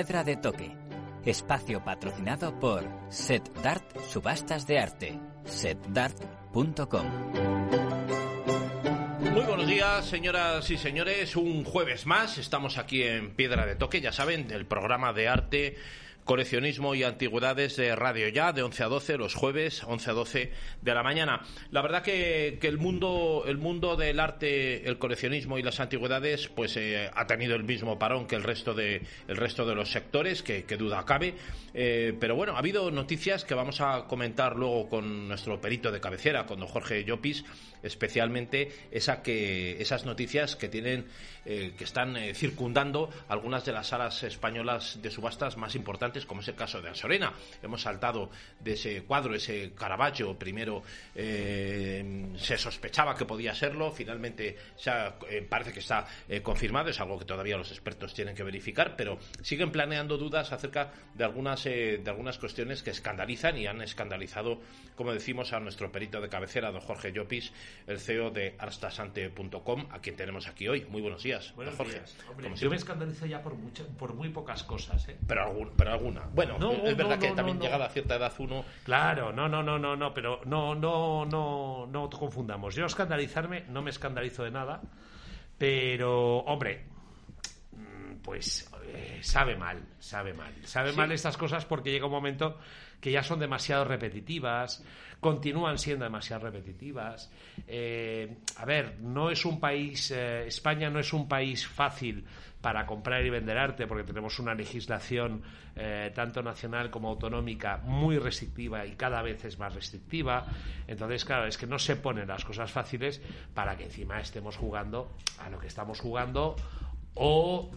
Piedra de Toque. Espacio patrocinado por Set Dart Subastas de Arte. setdart.com. Muy buenos días, señoras y señores. Un jueves más. Estamos aquí en Piedra de Toque, ya saben, del programa de arte coleccionismo y antigüedades de Radio Ya, de 11 a 12, los jueves, 11 a 12 de la mañana. La verdad que, el, mundo, el mundo del arte, el coleccionismo y las antigüedades, pues eh, ha tenido el mismo parón que el resto de, el resto de los sectores, que, duda cabe. Eh, pero bueno, ha habido noticias que vamos a comentar luego con nuestro perito de cabecera, con don Jorge Llopis, especialmente esa que, esas noticias que tienen, eh, que están circundando algunas de las salas españolas de subastas más importantes como es el caso de Asorena. Hemos saltado de ese cuadro, ese Caravaggio, primero eh, se sospechaba que podía serlo, finalmente eh, parece que está eh, confirmado, es algo que todavía los expertos tienen que verificar, pero siguen planeando dudas acerca de algunas, de algunas cuestiones que escandalizan y han escandalizado, como decimos, a nuestro perito de cabecera, don Jorge Llopis, el CEO de arstasante.com, a quien tenemos aquí hoy. Muy buenos días, buenos Jorge. yo me escandalizo ya por, por muy pocas cosas. Pero, algún, pero alguna. Bueno, es verdad que también llegada a cierta edad uno. Claro, no, no, no, no, no, pero no, no, no, no confundamos. Yo escandalizarme, no me escandalizo de nada, pero, hombre, mm, pues eh, sabe mal, sabe mal. Sabe mal estas cosas porque llega un momento que ya son demasiado repetitivas, continúan siendo demasiado repetitivas. Eh, a ver, no es un país, eh, España no es un país fácil para comprar y vender arte, porque tenemos una legislación eh, tanto nacional como autonómica muy restrictiva y cada vez es más restrictiva. Entonces, claro, es que no se ponen las cosas fáciles para que encima estemos jugando a lo que estamos jugando o,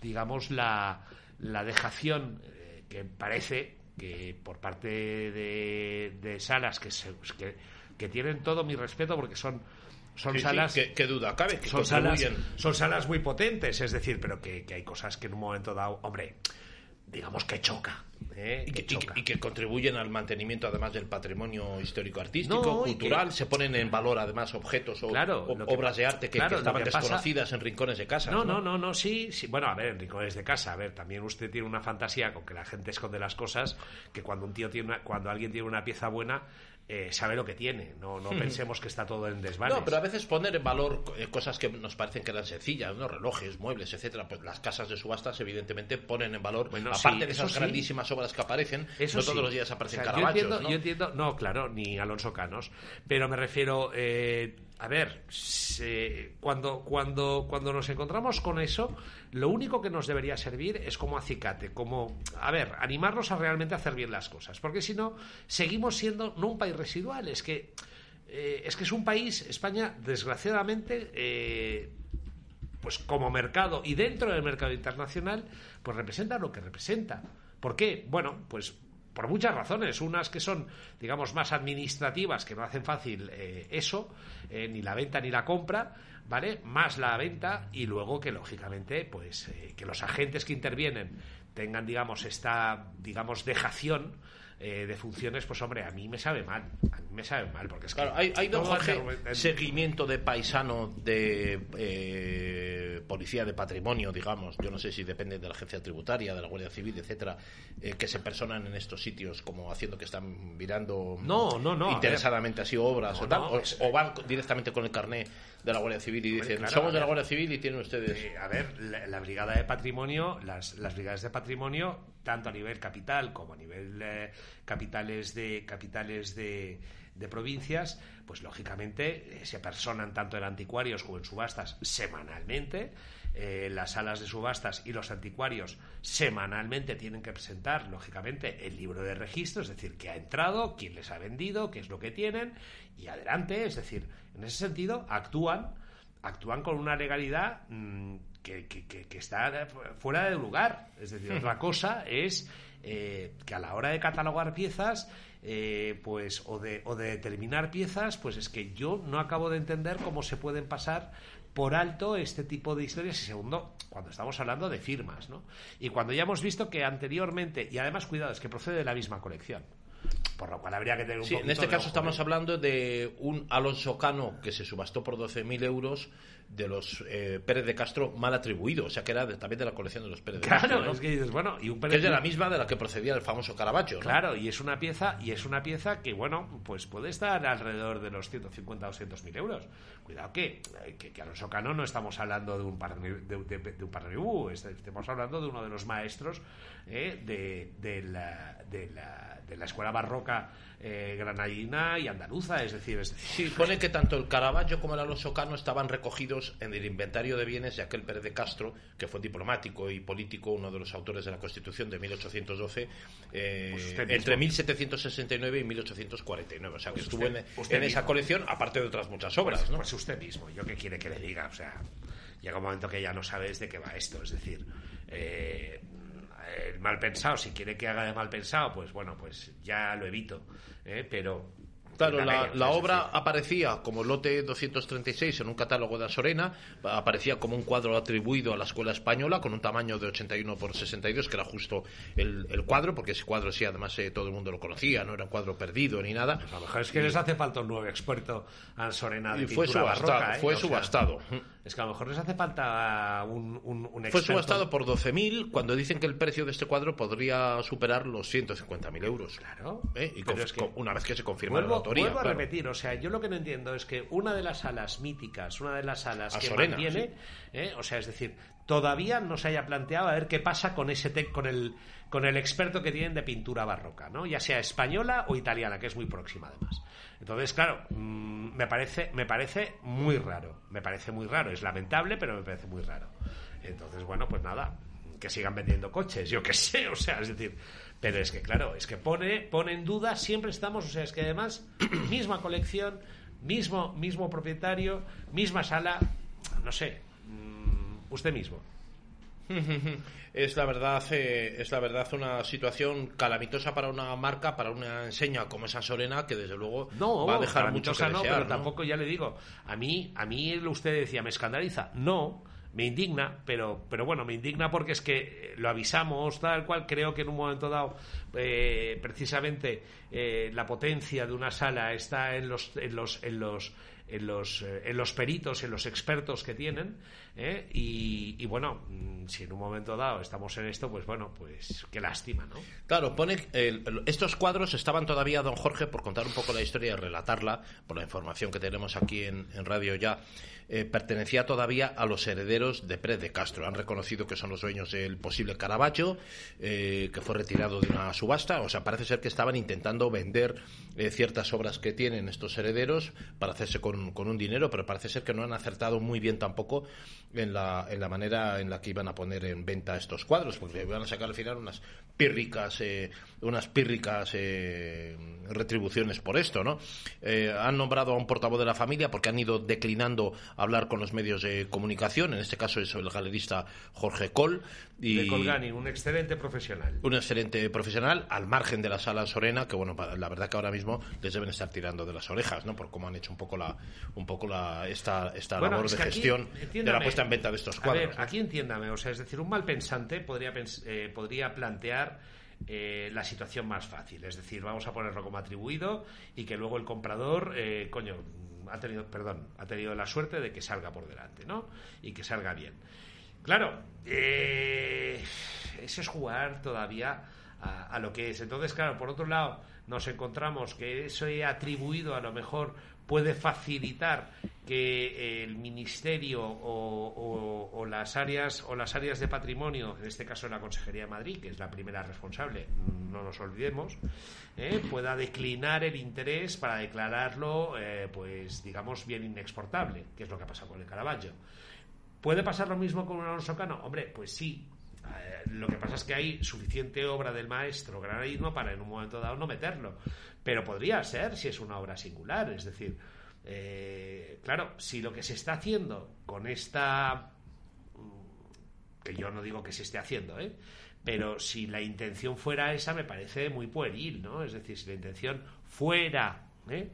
digamos, la, la dejación que parece que por parte de, salas que, que, que tienen todo mi respeto porque son son salas. ¿qué, duda cabe? son, salas, son salas muy potentes, es decir, pero que, hay cosas que en un momento dado, hombre, digamos que choca. ¿eh? Y, que, contribuyen al mantenimiento además del patrimonio histórico artístico, cultural, se ponen en valor además objetos o, obras de arte que, estaban desconocidas en rincones de casa. No, no, no, no, sí, sí, bueno, a ver, en rincones de casa, a ver, también usted tiene una fantasía con que la gente esconde las cosas, que cuando un tío tiene cuando alguien tiene una pieza buena, eh, sabe lo que tiene. No, no pensemos que está todo en desvanes. No, pero a veces poner en valor eh, cosas que nos parecen que eran sencillas, ¿no? relojes, muebles, etcétera. Pues las casas de subastas, evidentemente, ponen en valor, aparte de esas grandísimas obras que aparecen, no todos los días aparecen o yo entiendo, ¿no? claro, ni Alonso Canos, pero me refiero. Eh, a ver, cuando, cuando, cuando nos encontramos con eso, lo único que nos debería servir es como acicate, como, a ver, animarnos a realmente hacer bien las cosas, porque si no, seguimos siendo no un país residual, es que, eh, es, que es un país, España, desgraciadamente, eh, pues como mercado y dentro del mercado internacional, pues representa lo que representa. ¿Por qué? Bueno, pues por muchas razones. Unas que son, digamos, más administrativas, que no hacen fácil eh, eso, eh, ni la venta ni la compra, ¿vale? Más la venta y luego que, lógicamente, pues eh, que los agentes que intervienen tengan, digamos, esta, digamos, dejación eh, de funciones, pues hombre, a mí me sabe mal. A mí me sabe mal, porque es claro, hay, hay seguimiento de paisano de eh, policía de patrimonio, digamos. Yo no sé si depende de la agencia tributaria, de la Guardia Civil, etcétera, eh, que se personan en estos sitios como haciendo que están mirando no, no, no, interesadamente así obras o tal, o, van directamente con el carné de la Guardia Civil y dicen, somos de la Guardia Civil y tienen ustedes... a ver, la, brigada de patrimonio, las, las brigadas de patrimonio, tanto a nivel capital como a nivel capitales de capitales de, de provincias, pues lógicamente eh, se personan tanto en anticuarios como en subastas semanalmente. Eh, las salas de subastas y los anticuarios semanalmente tienen que presentar, lógicamente, el libro de registro, es decir, qué ha entrado, quién les ha vendido, qué es lo que tienen, y adelante, es decir, en ese sentido, actúan, actúan con una legalidad mm, que, que, está fuera de lugar. Es decir, otra cosa es eh, que a la hora de catalogar piezas, eh, pues, o de, o de determinar piezas, pues es que yo no acabo de entender cómo se pueden pasar por alto este tipo de historias y segundo, cuando estamos hablando de firmas, ¿no? Y cuando ya hemos visto que anteriormente, y además cuidado, es que procede de la misma colección. Por lo cual habría que tener un Sí, en este de caso estamos ¿eh? hablando de un Alonso Cano que se subastó por 12.000 euros de los eh, Pérez de Castro mal atribuido, o sea que era de- también de la colección de los Pérez de Claro, Castro, ¿no? es que dices, bueno, y un que es de la misma de la que procedía el famoso Caravaggio, ¿no? Claro, y es una pieza, y es una pieza que, bueno, pues puede estar alrededor de los 150 o 200 mil euros. Cuidado que, que, que Alonso Cano no estamos hablando de un par de, de, de- de un Parnibú, est- estamos hablando de uno de los maestros eh, de, de la, de, la, de la escuela barroca eh, granadina y andaluza, es decir, es Sí, pone que tanto el Caravaggio como el Alonso Cano estaban recogidos en el inventario de bienes de aquel Pérez de Castro, que fue diplomático y político, uno de los autores de la Constitución de 1812, eh, Pues entre 1769 y 1849. O sea, que Pues estuvo usted- en, usted en esa colección, aparte de otras muchas obras, Pues, ¿no? pues usted mismo, yo qué quiere que le diga, o sea, llega un momento que ya no sabes de qué va esto, es decir, eh, el mal pensado, si quiere que haga de mal pensado, pues bueno, pues ya lo evito, ¿eh? pero... Claro, la, obra aparecía como lote 236 en un catálogo de Asorena, aparecía como un cuadro atribuido a la escuela española con un tamaño de 81 por 62, que era justo el, el cuadro, porque ese cuadro sí, además eh, todo el mundo lo conocía, no era un cuadro perdido ni nada. a lo mejor es que les hace falta un nuevo experto a de Y fue pintura subastado, barroca, ¿eh? fue O sea, subastado. Es que a lo mejor les hace falta un, un, un Fue subastado por 12.000 cuando dicen que el precio de este cuadro podría superar los 150.000 euros. Claro, ¿Eh? Y conf- es que- con- una vez que se confirma la Vuelvo, autoría. vuelvo a claro. repetir, o sea, yo lo que no entiendo es que una de las salas míticas, una de las salas A que Sorena, mantiene, ¿eh? o sea, es decir, todavía no se haya planteado a ver qué pasa con ese te- con el con el experto que tienen de pintura barroca, ¿no? Ya sea española o italiana, que es muy próxima además. Entonces, claro, mm, me parece me parece muy raro, me parece muy raro, es lamentable, pero me parece muy raro. Entonces, bueno, pues nada, que sigan vendiendo coches, yo qué sé, o sea, es decir, pero es que claro, es que pone, pone en duda, siempre estamos, o sea, es que además, misma colección, mismo, mismo propietario, misma sala, no sé, mm, usted mismo. Es la verdad, eh, es la verdad una situación calamitosa para una marca, para una enseña como esa Sorena, que desde luego No, va a dejar mucho que no, pero ¿no? tampoco ya le digo, a mí, a mí usted decía, me escandaliza, no, me indigna, pero, pero bueno, me indigna porque es que eh, lo avisamos, tal cual, creo que en un momento dado, eh, precisamente, eh, la potencia de una sala está en los, en los, en los en los, eh, en los peritos, en los expertos que tienen, ¿eh? y, y bueno, mm, si en un momento dado estamos en esto, pues bueno, pues qué lástima, ¿no? Claro, pone el- estos cuadros estaban todavía, don Jorge, por contar un poco la historia y relatarla, por la información que tenemos aquí en, Radio Ya, eh, pertenecía todavía a los herederos de Pérez de Castro. Han reconocido que son los dueños del posible Caravaggio, eh, que fue retirado de una. O sea, parece ser que estaban intentando vender eh, ciertas obras que tienen estos herederos para hacerse con, con un dinero, pero parece ser que no han acertado muy bien tampoco en la, en la manera en la que iban a poner en venta estos cuadros, porque iban a sacar al final unas pírricas, eh, unas pírricas eh, retribuciones por esto, ¿no? Eh, han nombrado a un portavoz de la familia porque han ido declinando hablar con los medios de comunicación, en este caso es el galerista Jorge Col, y De Colgani, un excelente profesional. un excelente profesional, al margen de la sala Sorena, que bueno, la verdad que ahora mismo les deben estar tirando de las orejas, ¿no? Por cómo han hecho un poco la, un poco la, esta, esta Bueno, labor es de aquí, gestión de la puesta en venta de estos A cuadros. ver, aquí entiéndame, o sea, es decir, un mal pensante podría, pens- eh, podría plantear eh, la situación más fácil, es decir, vamos a ponerlo como atribuido y que luego el comprador, eh, coño, ha tenido, perdón, ha tenido la suerte de que salga por delante, ¿no? Y que salga bien. Claro, eh, eso es jugar todavía a, a lo que es. Entonces, claro, por otro lado, nos encontramos que eso he atribuido a lo mejor puede facilitar que el ministerio o las áreas o las áreas de patrimonio, en este caso la Consejería de Madrid, que es la primera responsable, no nos olvidemos, eh, pueda declinar el interés para declararlo, eh, pues digamos bien inexportable, que es lo que ha pasado con el Caravaggio. ¿Puede pasar lo mismo con un Alonso Cano? Hombre, pues sí. Eh, lo que pasa es que hay suficiente obra del maestro granadino para en un momento dado no meterlo. Pero podría ser si es una obra singular. Es decir, eh, claro, si lo que se está haciendo con esta mm, que yo no digo que se esté haciendo, ¿eh? pero si la intención fuera esa, me parece muy pueril, ¿no? Es decir, si la intención fuera ¿eh?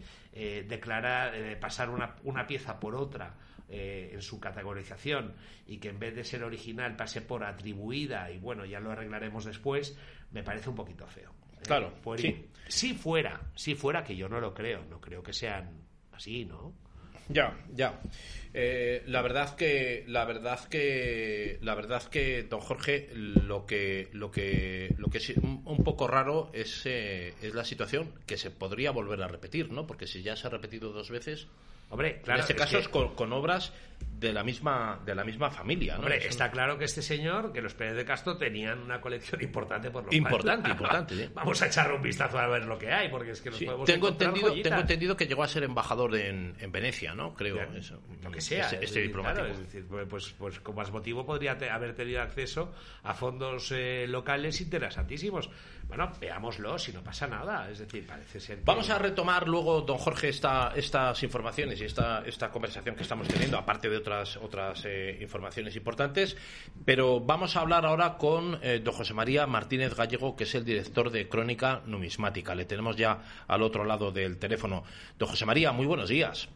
Declarar, pasar una, una pieza por otra eh, en su categorización y que en vez de ser original pase por atribuida y bueno, ya lo arreglaremos después, me parece un poquito feo. Claro, Pues, sí. Si fuera, si fuera, que yo no lo creo, no creo que sean así, ¿no? Ya, ya. Eh, la verdad que, la verdad que, la verdad que, don Jorge, lo que, lo que, lo que es un, un poco raro es, eh, es la situación que se podría volver a repetir, ¿no? Porque si ya se ha repetido dos veces, Hombre, claro. en este es caso que- es con, con obras de la misma, de la misma familia, ¿no? Hombre, está claro que este señor, que los Pérez de Castro tenían una colección importante por lo cual- Importante, importante, sí. Vamos a echarle un vistazo a ver lo que hay, porque es que nos Sí, podemos tengo entendido, joyitas. tengo entendido que llegó a ser embajador en, en Venecia, ¿no? Creo. Eso. lo que sea. Este, es este diplomático. claro, es decir, pues, pues, pues con más motivo podría te- haber tenido acceso a fondos eh, locales interesantísimos. Bueno, veámoslo, si no pasa nada. Es decir, parece ser que... Vamos a retomar luego, don Jorge, esta, estas informaciones y esta, esta conversación que estamos teniendo, aparte de otras, otras eh, informaciones importantes. Pero vamos a hablar ahora con eh, don José María Martínez Gallego, que es el director de Crónica Numismática. Le tenemos ya al otro lado del teléfono. Don José María, muy buenos días.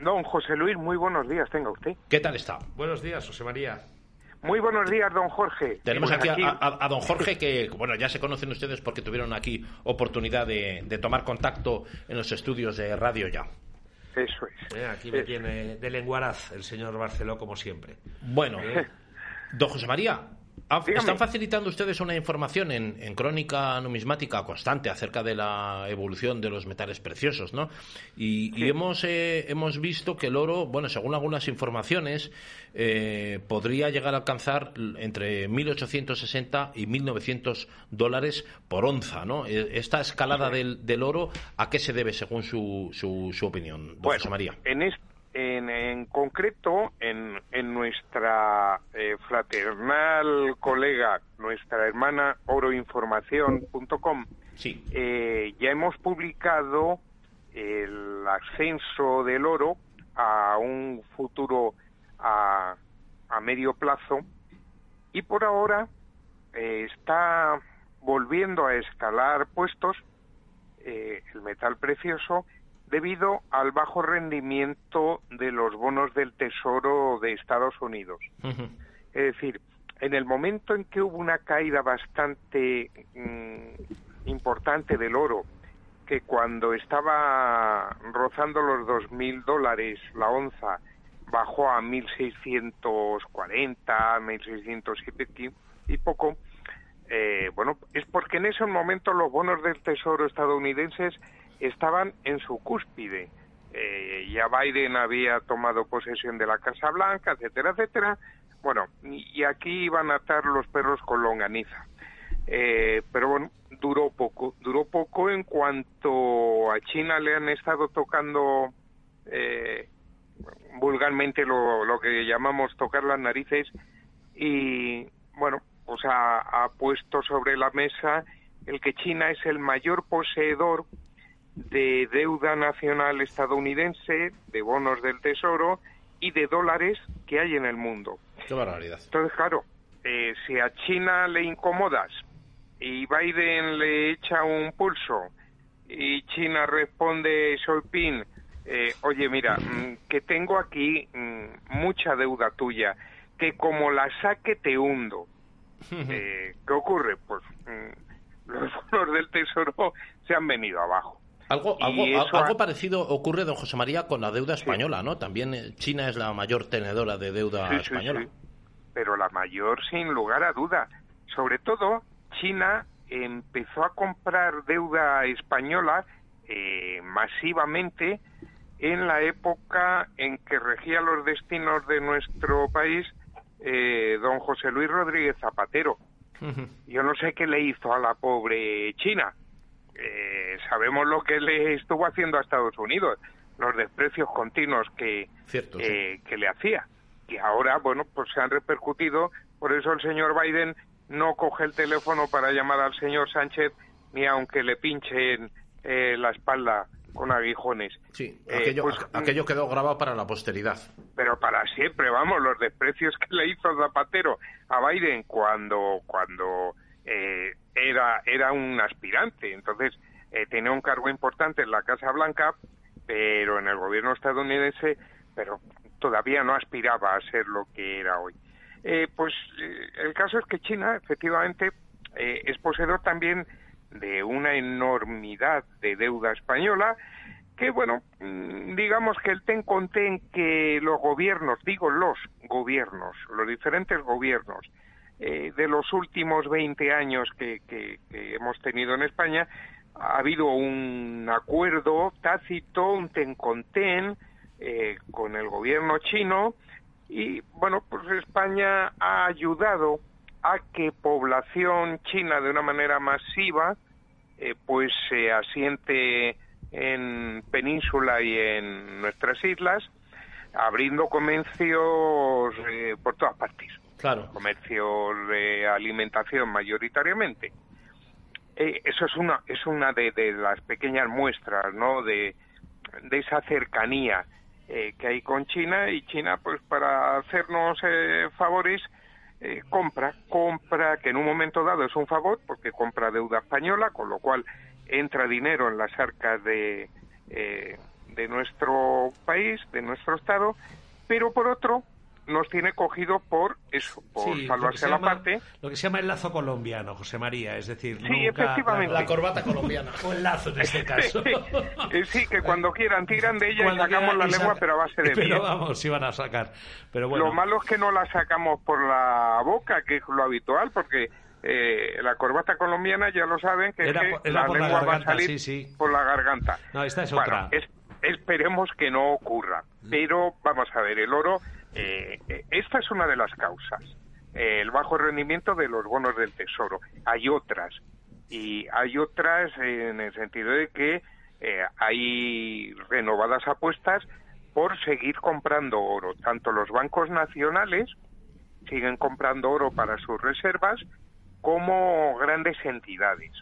Don José Luis, muy buenos días, tenga usted. ¿Qué tal está? Buenos días, José María. Muy buenos días, don Jorge. Tenemos Pues aquí, a, a- a don Jorge, que bueno, ya se conocen ustedes porque tuvieron aquí oportunidad de, de tomar contacto en los estudios de Radio Ya. Eso es. Eh, aquí me Eso. tiene de lenguaraz el señor Barceló, como siempre. Bueno, don José María, Dígame. están facilitando ustedes una información en, en crónica numismática constante acerca de la evolución de los metales preciosos, ¿no? Y, y hemos, eh, hemos visto que el oro, bueno, según algunas informaciones, eh, podría llegar a alcanzar entre 1.860 y 1.900 dólares por onza, ¿no? Eh, Esta escalada del, del oro, ¿a qué se debe según su, su, su opinión, Bueno, José María? en, es- en, en concreto, en, en nuestra eh, fraternal colega, nuestra hermana oroinformación.com, Sí. eh, ya hemos publicado el ascenso del oro a un futuro a, a medio plazo y por ahora eh, está volviendo a escalar puestos eh, el metal precioso debido al bajo rendimiento de los bonos del Tesoro de Estados Unidos. Es decir, en el momento en que hubo una caída bastante mm, importante del oro, que cuando estaba rozando los 2.000 dólares la onza, bajó a 1.640, 1.600 y piqui- y poco, eh, bueno, es porque en ese momento los bonos del Tesoro estadounidenses estaban en su cúspide. Eh, ya Biden había tomado posesión de la Casa Blanca, etcétera, etcétera. Bueno, y aquí iban a atar los perros con longaniza. Eh, pero bueno, duró poco. Duró poco en cuanto a China le han estado tocando eh, vulgarmente lo, lo que llamamos tocar las narices y bueno, pues ha, ha puesto sobre la mesa el que China es el mayor poseedor de deuda nacional estadounidense, de bonos del tesoro y de dólares que hay en el mundo. Qué barbaridad. Entonces, claro, eh, si a China le incomodas y Biden le echa un pulso y China responde, Xi eh, oye, mira, mm, que tengo aquí mm, mucha deuda tuya, que como la saque te hundo. Eh, ¿Qué ocurre? Pues mm, los bonos del Tesoro se han venido abajo. Algo, algo, algo ha- parecido ocurre, don José María, con la deuda española, ¿no? También eh, China es la mayor tenedora de deuda Sí, española. sí. Pero la mayor, sin lugar a duda. Sobre todo, China empezó a comprar deuda española eh, masivamente en la época en que regía los destinos de nuestro país eh, don José Luis Rodríguez Zapatero. Yo no sé qué le hizo a la pobre China. Eh, sabemos lo que le estuvo haciendo a Estados Unidos, los desprecios continuos que, Cierto, sí. eh, que le hacía. Y ahora, bueno, pues se han repercutido. Por eso el señor Biden no coge el teléfono para llamar al señor Sánchez ni aunque le pinchen eh, la espalda con aguijones. Sí, Eh, aquello, pues, aqu- aquello quedó grabado para la posteridad. pero para siempre, vamos, los desprecios que le hizo Zapatero a Biden cuando cuando eh, era era un aspirante, entonces eh, tenía un cargo importante en la Casa Blanca, pero en el gobierno estadounidense, pero todavía no aspiraba a ser lo que era hoy. Eh, pues eh, el caso es que China, efectivamente, eh, es poseedor también de una enormidad de deuda española que, bueno, mm, digamos que el ten con ten que los gobiernos, digo los gobiernos, los diferentes gobiernos eh, de los últimos 20 años que, que, hemos tenido en España, ha habido un acuerdo tácito, un ten con ten eh, con el gobierno chino y, bueno, pues España ha ayudado a que población china de una manera masiva eh, pues se asiente en península y en nuestras islas, abriendo comercios eh, por todas partes. Claro. Comercios de alimentación mayoritariamente. Eh, eso es una es una de, las pequeñas muestras, ¿no? De, de esa cercanía eh, que hay con China y China, pues para hacernos favores, compra, compra, que en un momento dado es un favor porque compra deuda española, con lo cual entra dinero en las arcas de, eh, de nuestro país, de nuestro Estado, pero por otro nos tiene cogido por eso, por salvarse la parte. Lo que se llama el lazo colombiano, José María, es decir, sí, efectivamente. La, corbata colombiana. o el lazo en este caso. Sí, que cuando quieran tiran de ella y sacamos la lengua, pero a base de Pero vamos, sí van a sacar. Pero bueno. Lo malo es que no la sacamos por la boca, que es lo habitual, porque eh, la corbata colombiana ya lo saben que, la lengua va a salir por la garganta. No, esta es otra. esperemos que no ocurra. Pero vamos a ver, el oro, eh, esta es una de las causas. el bajo rendimiento de los bonos del tesoro. Hay otras. Y hay otras en el sentido de que eh, hay renovadas apuestas por seguir comprando oro. Tanto los bancos nacionales siguen comprando oro para sus reservas, como grandes entidades.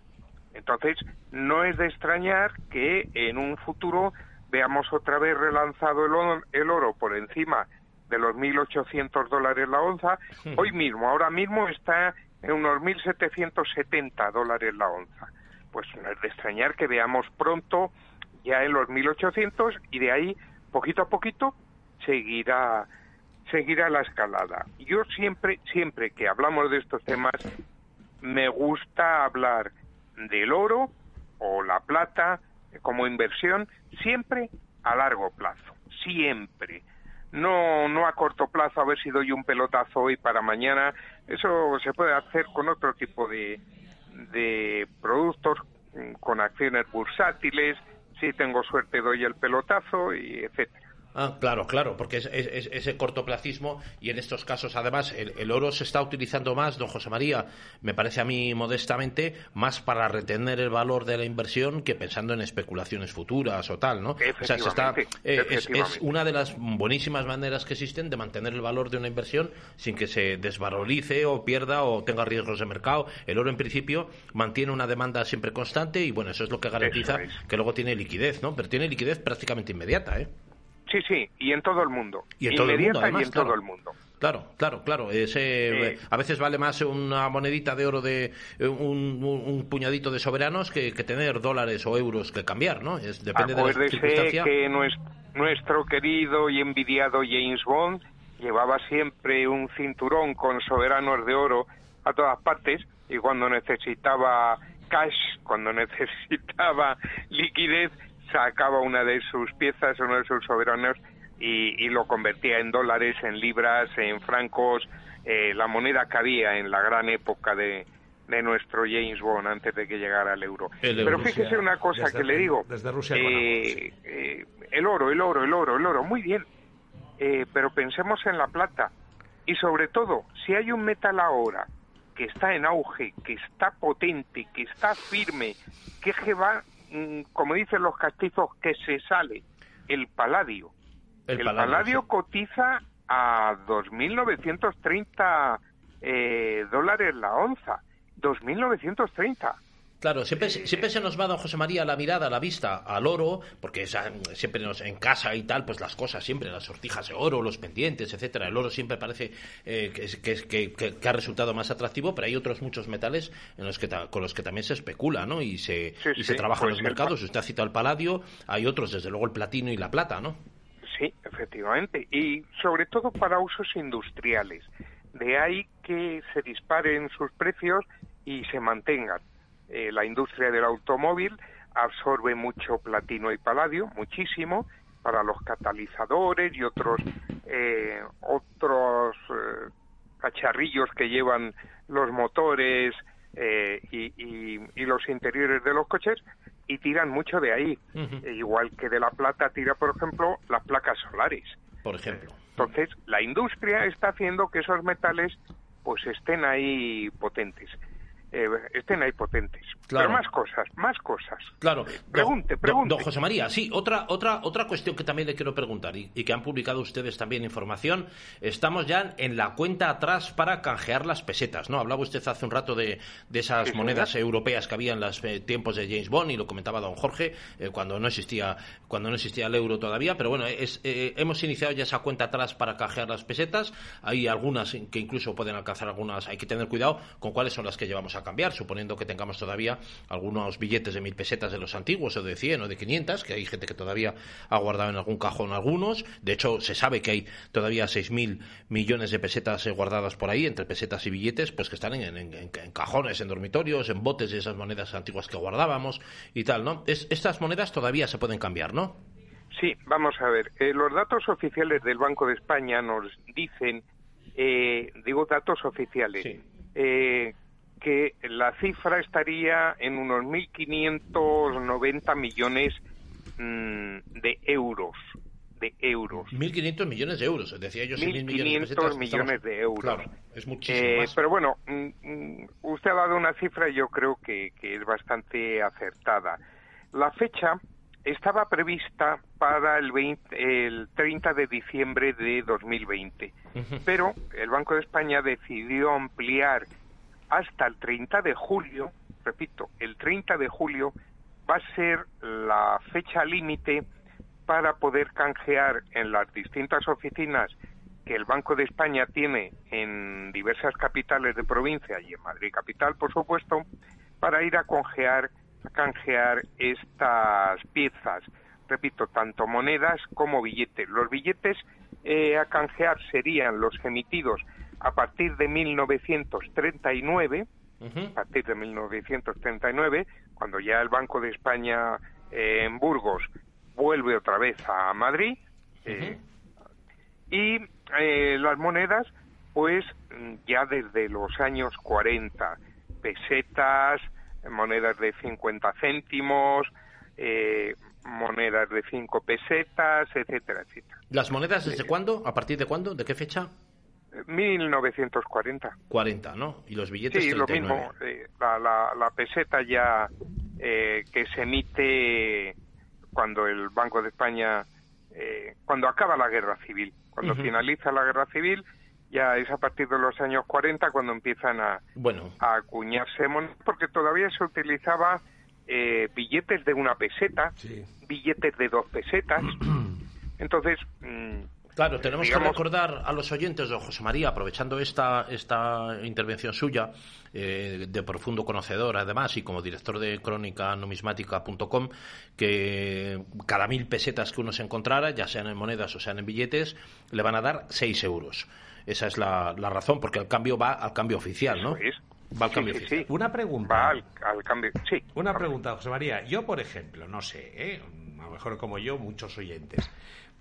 Entonces, no es de extrañar que en un futuro veamos otra vez relanzado el oro, por encima de los 1.800 dólares la onza. Hoy mismo, ahora mismo está en unos 1.770 dólares la onza. Pues no es de extrañar que veamos pronto ya en los 1.800 y de ahí, poquito a poquito, seguirá seguirá la escalada. Yo siempre, siempre que hablamos de estos temas, me gusta hablar del oro o la plata como inversión siempre a largo plazo, siempre. No, no a corto plazo a ver si doy un pelotazo hoy para mañana. Eso se puede hacer con otro tipo de, de productos, con acciones bursátiles. Si tengo suerte doy el pelotazo y etcétera. Ah, claro, claro, porque es, ese cortoplacismo y en estos casos además el, oro se está utilizando más, don José María, me parece a mí modestamente, más para retener el valor de la inversión que pensando en especulaciones futuras o tal, ¿no? O sea, eh, es, una de las buenísimas maneras que existen de mantener el valor de una inversión sin que se desvalorice o pierda o tenga riesgos de mercado. El oro en principio mantiene una demanda siempre constante y bueno, eso es lo que garantiza que luego tiene liquidez, ¿no? Pero tiene liquidez prácticamente inmediata, ¿eh? Sí, sí, y en todo el mundo. Y en todo el mundo, y en todo el mundo. Claro, claro, claro. Ese, A veces vale más una monedita de oro de un, puñadito de soberanos que, tener dólares o euros que cambiar, ¿no? Es, depende de la circunstancia. que nuestro querido y envidiado James Bond llevaba siempre un cinturón con soberanos de oro a todas partes y cuando necesitaba cash, cuando necesitaba liquidez, sacaba una de sus piezas, uno de sus soberanos, y, lo convertía en dólares, en libras, en francos, eh, la moneda que había en la gran época de, de nuestro James Bond antes de que llegara el euro. Pero fíjese una cosa que le digo. Desde Rusia eh, eh, el oro, el oro, el oro, el oro, muy bien. pero pensemos en la plata. Y sobre todo, si hay un metal ahora que está en auge, que está potente, que está firme, que va como dicen los castizos, que se sale el paladio. El, paladio, cotiza a 2.930 eh, dólares la onza. 2.930. Claro, siempre, siempre se nos va, don José María, la mirada, la vista al oro, porque siempre nos, en casa y tal, pues las cosas, siempre, las sortijas de oro, los pendientes, etcétera. El oro siempre parece eh, que, que, ha resultado más atractivo, pero hay otros muchos metales en los que con los que también se especula, ¿no? Y se, y se trabaja en los mercados. Usted ha citado el paladio, hay otros, desde luego el platino y la plata, ¿no? Sí, efectivamente. Y sobre todo para usos industriales. De ahí que se disparen sus precios y se mantengan eh, la industria del automóvil absorbe mucho platino y paladio, muchísimo, para los catalizadores y otros eh, otros eh, cacharrillos que llevan los motores eh, y, los interiores de los coches y tiran mucho de ahí. E igual que de la plata tira, por ejemplo, las placas solares. Por ejemplo. Entonces, la industria está haciendo que esos metales pues estén ahí potentes eh, estén ahí potentes. Pero más cosas, más cosas. Claro. Pregunte, pregunte. Don, José María, sí, otra, otra, otra cuestión que también le quiero preguntar y, que han publicado ustedes también información. Estamos ya en la cuenta atrás para canjear las pesetas, ¿no? Hablaba usted hace un rato de, de esas monedas europeas que había en los eh, tiempos de James Bond y lo comentaba don Jorge eh, cuando no existía cuando no existía el euro todavía, pero bueno, es, hemos iniciado ya esa cuenta atrás para canjear las pesetas. Hay algunas que incluso pueden alcanzar algunas. Hay que tener cuidado con cuáles son las que llevamos a cambiar, suponiendo que tengamos todavía algunos billetes de mil pesetas de los antiguos o de 100 o de 500, que hay gente que todavía ha guardado en algún cajón algunos. De hecho, se sabe que hay todavía mil millones de pesetas eh, guardadas por ahí, entre pesetas y billetes, pues que están en, cajones, en dormitorios, en botes de esas monedas antiguas que guardábamos y tal, ¿no? estas monedas todavía se pueden cambiar, ¿no? Sí, vamos a ver. Eh, los datos oficiales del Banco de España nos dicen, eh, digo datos oficiales, eh, que la cifra estaría en unos 1.590 millones mm, de euros. De euros. 1.500 millones de euros, decía yo. 1.500 millones, de, euros. Claro, es muchísimo eh, Pero bueno, mm, mm, usted ha dado una cifra yo creo que, es bastante acertada. La fecha estaba prevista para el, el 30 de diciembre de 2020, pero el Banco de España decidió ampliar hasta el 30 de julio, repito, el 30 de julio va a ser la fecha límite para poder canjear en las distintas oficinas que el Banco de España tiene en diversas capitales de provincia y en Madrid capital, por supuesto, para ir a canjear, a canjear estas piezas. Repito, tanto monedas como billetes. Los billetes eh, a canjear serían los emitidos a partir de 1939, a partir de 1939, cuando ya el Banco de España eh, en Burgos vuelve otra vez a Madrid, eh, y eh, las monedas, pues ya desde los años 40, pesetas, monedas de 50 céntimos, monedas de 5 pesetas, etcétera, etcétera. ¿Las monedas desde cuándo? ¿A partir de cuándo? ¿De qué fecha? 1940. 40, ¿no? Y los billetes Sí, lo mismo. Eh, la, la, peseta ya eh, que se emite cuando el Banco de España, eh, cuando acaba la guerra civil, cuando finaliza la guerra civil, ya es a partir de los años 40 cuando empiezan a, bueno. a acuñarse porque todavía se utilizaba billetes de una peseta, billetes de dos pesetas. Entonces, mm, Claro, tenemos que recordar a los oyentes, don José María, aprovechando esta, esta intervención suya, eh, de profundo conocedor además y como director de crónica numismática.com, que cada mil pesetas que uno se encontrara, ya sean en monedas o sean en billetes, le van a dar seis euros. Esa es la, razón, porque el cambio va al cambio oficial, ¿no? Va al cambio oficial. Una pregunta. Va al, cambio, sí. Una pregunta, José María. Yo, por ejemplo, no sé, ¿eh? a lo mejor como yo, muchos oyentes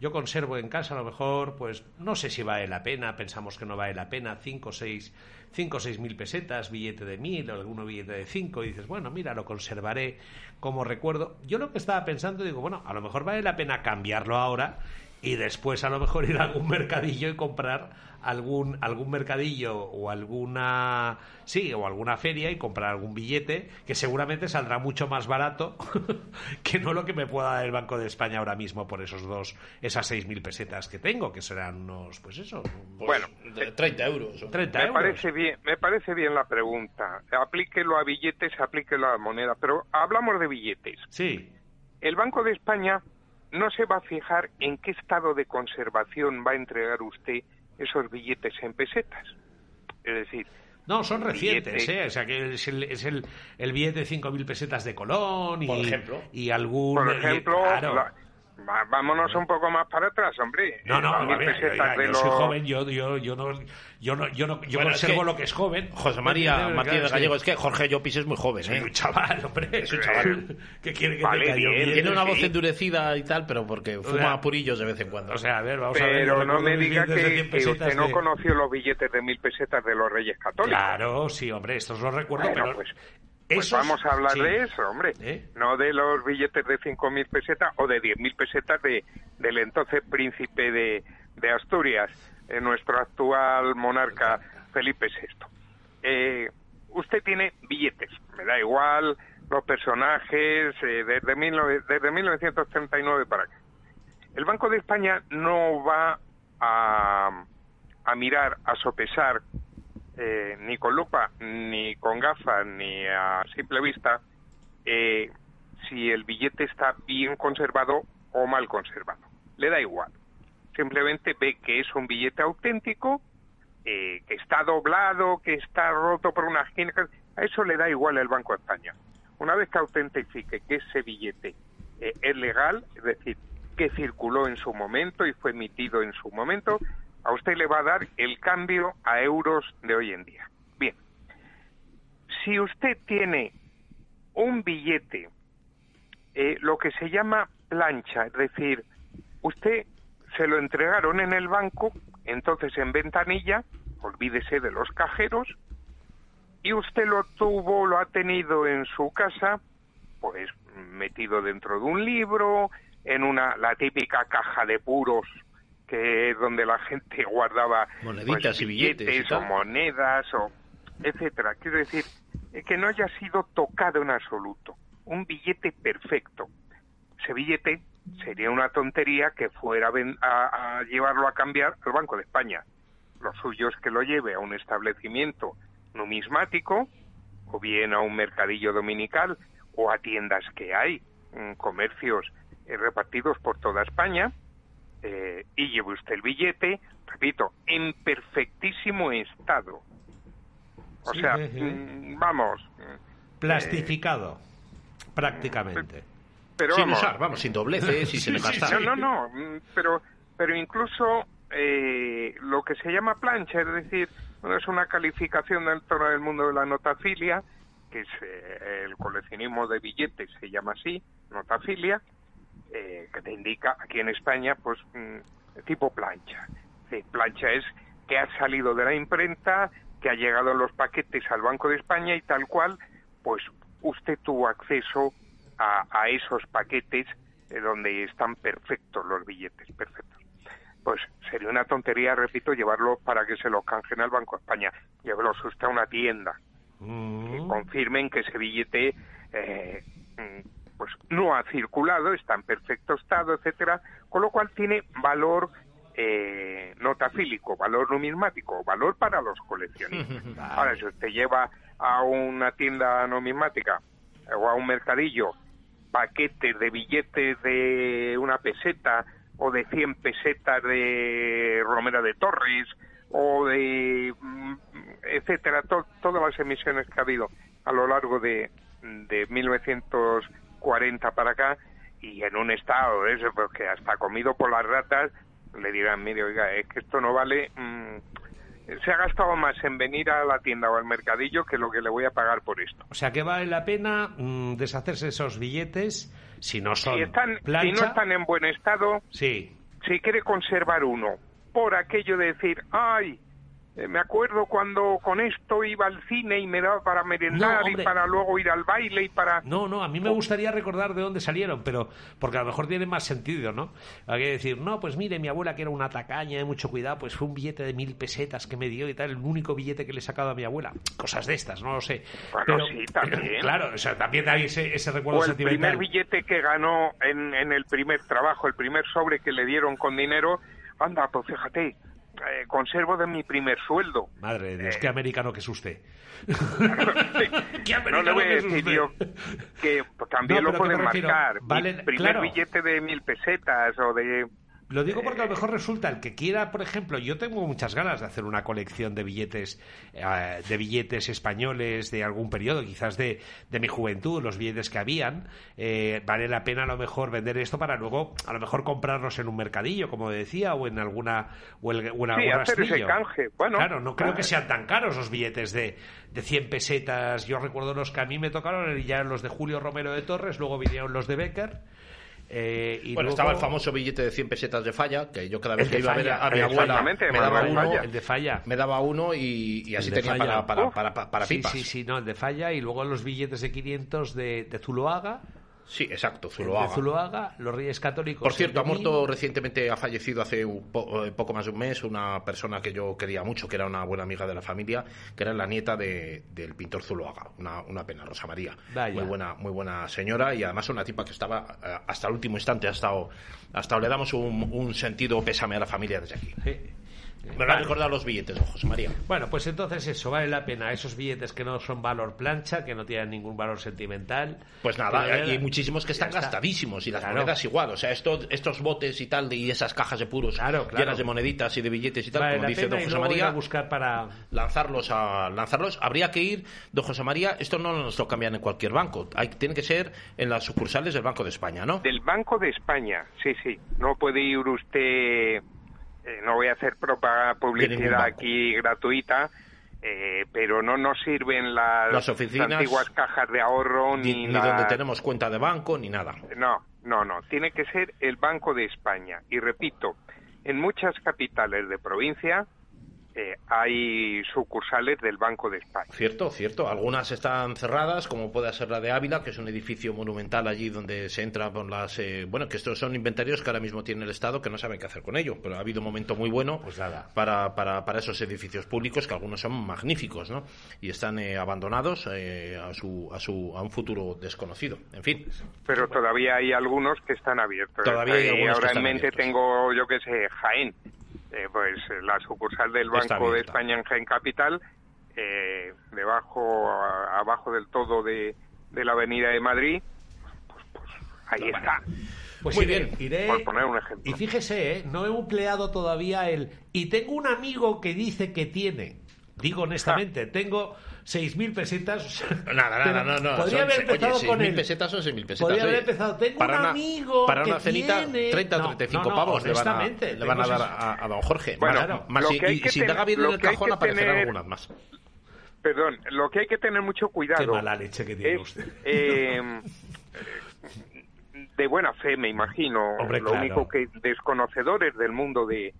yo conservo en casa a lo mejor, pues no sé si vale la pena, pensamos que no vale la pena, 5 o 6 cinco o seis mil pesetas, billete de mil o alguno billete de cinco, y dices, bueno, mira, lo conservaré como recuerdo. Yo lo que estaba pensando, digo, bueno, a lo mejor vale la pena cambiarlo ahora y después a lo mejor ir a algún mercadillo y comprar algún algún mercadillo o alguna sí o alguna feria y comprar algún billete que seguramente saldrá mucho más barato que no lo que me pueda dar el Banco de España ahora mismo por esos dos esas seis mil pesetas que tengo que serán unos pues eso pues bueno de 30 euros 30 me parece bien me parece bien la pregunta. Aplíquelo a billetes aplíquelo a moneda pero hablamos de billetes. Sí. El Banco de España no se va a fijar en qué estado de conservación va a entregar usted esos billetes en pesetas. Es decir, no, son recientes, ¿eh? O sea, que es el, es el, el billete de 5.000 pesetas de Colón y, por ejemplo. y algún... Por ejemplo, Va- vámonos un poco más para atrás, hombre. No, no, Eh, a mil ver, pesetas oiga, de yo los- soy joven, yo, yo, yo no, yo no, yo no, yo Bueno, es conservo que- lo que es joven. José María Martínez sí. Gallego, es que Jorge Llopis es muy joven, ¿eh? un chaval, hombre. Es un chaval. ¿Qué quiere que Vale, tenga yo? bien, Bien, Tiene una sí. voz endurecida y tal, pero porque fuma sea, purillos de vez en cuando. O sea, a ver, vamos a ver. yo Pero no me diga de que, 100 que usted no de- conoció los billetes de mil pesetas de los Reyes Católicos. Claro, sí, hombre, estos los recuerdo, Bueno, pero... pues, pues esos- vamos a hablar sí. de eso, hombre. ¿Eh? No de los billetes de cinco mil pesetas o de diez mil pesetas de, del entonces príncipe de, de Asturias, eh, nuestro actual monarca Felipe VI. Eh, usted tiene billetes, me da igual los personajes, eh, desde, mil desde 1939 para acá. El Banco de España no va a, a mirar, a sopesar, eh, ni con lupa, ni con gafas, ni a simple vista, eh, si el billete está bien conservado o mal conservado. Le da igual. Simplemente ve que es un billete auténtico, eh, que está doblado, que está roto por una esquina. A eso le da igual el Banco de España. Una vez que autentifique que ese billete eh, es legal, es decir, que circuló en su momento y fue emitido en su momento, a usted le va a dar el cambio a euros de hoy en día. Bien, si usted tiene un billete, eh, lo que se llama plancha, es decir, usted se lo entregaron en el banco, entonces en ventanilla, olvídese de los cajeros, y usted lo tuvo, lo ha tenido en su casa, pues metido dentro de un libro, en una la típica caja de puros que es donde la gente guardaba pues, Moneditas y billetes o monedas o etcétera. Quiero decir que no haya sido tocado en absoluto. Un billete perfecto. Ese billete sería una tontería que fuera a, a llevarlo a cambiar al Banco de España. Lo suyo es que lo lleve a un establecimiento numismático o bien a un mercadillo dominical o a tiendas que hay, mm, comercios eh, repartidos por toda España, eh, y lleve usted el billete, repito, en perfectísimo estado. O Sí, sea, mm, vamos, mm, Plastificado, prácticamente. pero sin vamos, usar, vamos, sin dobleces y sin Sí. No, no, no, mm, pero, pero incluso eh, lo que se llama plancha, es decir, es una calificación dentro del mundo de la notafilia, que es eh, el coleccionismo de billetes, se llama así, notafilia, eh, que te indica aquí en España, pues, mm, tipo plancha. Sí, plancha es que ha salido de la imprenta, que ha llegado los paquetes al Banco de España y tal cual, pues usted tuvo acceso a, a esos paquetes eh, donde están perfectos los billetes, perfectos. Pues sería una tontería, repito, llevarlos para que se los canjen al Banco de España. Llévelos usted a una tienda que Mm. confirmen que ese billete eh, mm, pues no ha circulado, está en perfecto estado, etcétera, con lo cual tiene valor eh, notafílico, valor numismático, valor para los coleccionistas. Ahora, si usted lleva a una tienda numismática o a un mercadillo paquetes de billetes de una peseta o de 100 pesetas de Romera de Torres o de mm, etcétera, to- todas las emisiones que ha habido a lo largo de, de 1940 para acá y en un estado de eso, porque hasta comido por las ratas, le dirán, mire, oiga, es que esto no vale, mm, se ha gastado más en venir a la tienda o al mercadillo que lo que le voy a pagar por esto. O sea que vale la pena mm, deshacerse esos billetes si no son Si, están, si no están en buen estado, Sí, si quiere conservar uno, por aquello de decir, ay, me acuerdo cuando con esto iba al cine y me daba para merendar No, y para luego ir al baile y para... No, no, a mí me gustaría recordar de dónde salieron, pero porque a lo mejor tiene más sentido, ¿no? Hay que decir, no, pues mire, mi abuela que era una tacaña de mucho cuidado, pues fue un billete de mil pesetas que me dio y tal, el único billete que le he sacado a mi abuela. Cosas de estas, no lo sé. Bueno, Pero- sí, también. Claro, o sea, también hay ese, ese recuerdo O el sentimental. primer billete que ganó en, en el primer trabajo, el primer sobre que le dieron con dinero, anda, pues fíjate, eh, conservo de mi primer sueldo. Madre de Dios, Eh, qué americano que es usted. Qué no americano le voy a decir yo que también No, lo pero ¿qué me pueden marcar. Mi Vale, primer claro. billete de mil pesetas o de Lo digo porque a lo mejor resulta el que quiera, por ejemplo, yo tengo muchas ganas de hacer una colección de billetes, eh, de billetes españoles de algún periodo, quizás de, de mi juventud, los billetes que habían. Eh, vale la pena a lo mejor vender esto para luego, a lo mejor comprarlos en un mercadillo, como decía, o en alguna, o en, o en Sí, algún hacer ese canje. Bueno, claro, no creo que sean tan caros los billetes de, de 100 pesetas. Yo recuerdo los que a mí me tocaron, y ya eran los de Julio Romero de Torres, luego vinieron los de Becker. Eh, y Bueno, luego- estaba el famoso billete de 100 pesetas de falla, que yo cada vez El que iba a ver Falla, a mi abuela Exactamente, me daba uno, Falla. el de Falla. me daba uno y, y así tenía Falla. para, para, para, para, para sí, pipas. sí, sí, no, el de Falla y luego los billetes de 500 de, de Zuloaga. Sí, exacto, Zuloaga. De Zuloaga, los Reyes Católicos. Por cierto, ha muerto recientemente, ha fallecido hace un po- eh, poco más de un mes una persona que yo quería mucho, que era una buena amiga de la familia, que era la nieta de- del pintor Zuloaga. Una, una pena, Rosa María. Vaya. Muy buena, muy buena señora y además una tipa que estaba eh, hasta el último instante, ha estado, hasta le damos un, un sentido pésame a la familia desde aquí. Sí. Me lo han recordado los billetes, don José María. Bueno, pues entonces eso, vale la pena. Esos billetes que no son valor plancha, que no tienen ningún valor sentimental. Pues nada, y hay muchísimos que están está. gastadísimos y las Claro. monedas igual. O sea, estos, estos botes y tal, y esas cajas de puros Claro, claro. llenas de moneditas y de billetes y tal, Vale como dice pena don y José ir a María, buscar para... lanzarlos a lanzarlos. Habría que ir, don José María, esto no nos lo cambian en cualquier banco. Hay, tiene que ser en las sucursales del Banco de España, ¿no? Del Banco de España, sí, sí. No puede ir usted, eh, no voy a hacer ningún publicidad aquí gratuita, eh, pero no nos sirven las, Las oficinas, antiguas cajas de ahorro Ni, donde tenemos cuenta de banco, ni nada. No, no, no. Tiene que ser el Banco de España. Y repito, en muchas capitales de provincia eh, hay sucursales del Banco de España. Cierto, cierto. Algunas están cerradas, como puede ser la de Ávila, que es un edificio monumental allí donde se entra con las... eh, bueno, que estos son inventarios que ahora mismo tiene el Estado que no sabe qué hacer con ello. Pero ha habido un momento muy bueno Pues nada. para, para, para esos edificios públicos, que algunos son magníficos, ¿no? Y están eh, abandonados eh, a, su, a, su, a un futuro desconocido. En fin. Pero todavía hay algunos que están abiertos. Todavía hay algunos que ahora están en mente abiertos. tengo, yo qué sé, Jaén. Eh, pues eh, la sucursal del Banco de. España en Jaén Capital, eh, debajo, a- abajo del todo de, de la Avenida de Madrid, pues, pues ahí está. Pues Muy iré, bien. iré- Por poner un ejemplo. Y fíjese, ¿eh? no he empleado todavía el... Y tengo un amigo que dice que tiene. Digo honestamente, tengo 6.000 pesetas. o sea, Nada, nada, no, no. Podría son haber empezado oye, con 6.000 el... pesetas son 6.000 pesetas. Podría haber oye. empezado. Tengo para un una, amigo Para que una cenita, tiene- 30 o No, 35 no, no, pavos le van a, honestamente, le van a dar a, a don Jorge. Bueno, más, más lo si, que hay y que si tener- bien en el cajón aparecerán tener- algunas más. Perdón, lo que hay que tener mucho cuidado Qué mala leche que tiene es usted. eh, de buena fe, me imagino. Hombre, Lo claro. único que desconocedores del mundo de,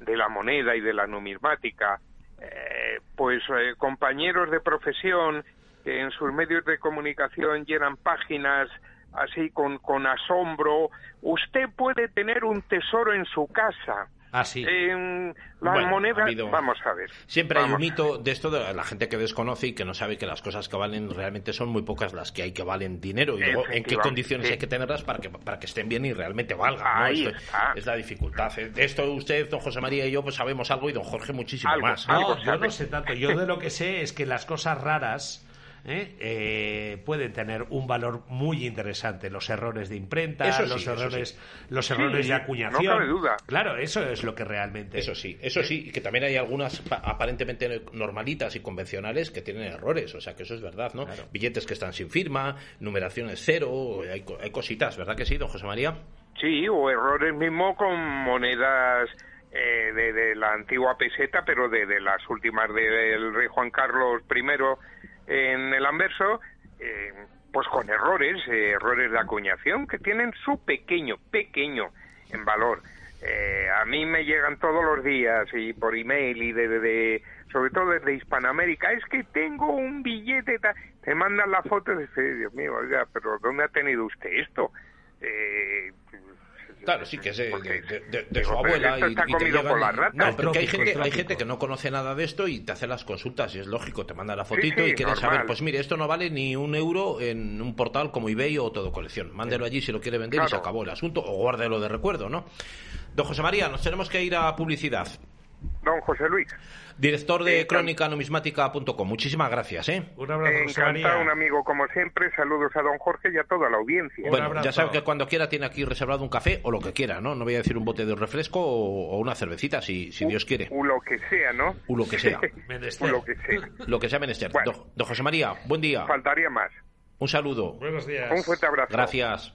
de la moneda y de la numismática, eh, pues eh, compañeros de profesión que en sus medios de comunicación llenan páginas así con, con asombro. Usted puede tener un tesoro en su casa. Ah, sí. En las Bueno, ha monedas, habido- vamos a ver. Siempre hay un mito de esto de la gente que desconoce y que no sabe que las cosas que valen realmente son muy pocas las que hay que valen dinero y luego en qué condiciones sí. hay que tenerlas para que para que estén bien y realmente valgan. ¿no? Ahí Esto está. es la dificultad. De esto usted, don José María y yo pues sabemos algo y don Jorge muchísimo Algo, más. algo. No, yo no sé tanto. Yo de lo que sé es que las cosas raras ¿eh? Eh, pueden tener un valor muy interesante. Los errores de imprenta, Eso sí, los errores, los errores Sí, de no acuñación. cabe duda. Claro, eso es lo que realmente. Eso sí, eso sí, y que también hay algunas pa- aparentemente normalitas y convencionales que tienen errores, o sea que eso es verdad, ¿no? Claro. Billetes que están sin firma, numeraciones cero, hay, co- hay cositas, ¿verdad que sí, don José María? Sí, o errores mismo con monedas eh, de, de la antigua peseta, pero de, de las últimas del rey Juan Carlos I en el anverso, eh, pues con errores, eh, errores de acuñación que tienen su pequeño, pequeño en valor. Eh, a mí me llegan todos los días y por email y de, de- sobre todo desde Hispanoamérica, es que tengo un billete, te mandan la foto y dices, Dios mío, oiga, pero ¿dónde ha tenido usted esto? Eh, Claro, sí, que es de, porque- de- de- de digo, su abuela. y- está y te comido llegan. No, pero que hay gente, hay gente que no conoce nada de esto y te hace las consultas y es lógico, te manda la fotito sí, y quieres normal. saber, pues mire, esto no vale ni un euro en un portal como eBay o todo colección. Mándelo allí si lo quiere vender y se acabó el asunto o guárdelo de recuerdo, ¿no? Don José María, nos tenemos que ir a publicidad. Don José Luis. Director de crónicanumismática.com. Muchísimas gracias, ¿eh? Un abrazo, Encantado, María. un amigo como siempre. Saludos a don Jorge y a toda la audiencia. Un Bueno, abrazo. ya sabe que cuando quiera tiene aquí reservado un café o lo que quiera, ¿no? No voy a decir un bote de refresco o, o una cervecita, si, si Dios quiere. O lo que sea, ¿no? O lo que sea. Menester. O lo que sea. Lo que sea menester. Bueno. Don, don José María, buen día. Faltaría más. Un saludo. Buenos días. Un fuerte abrazo. Gracias.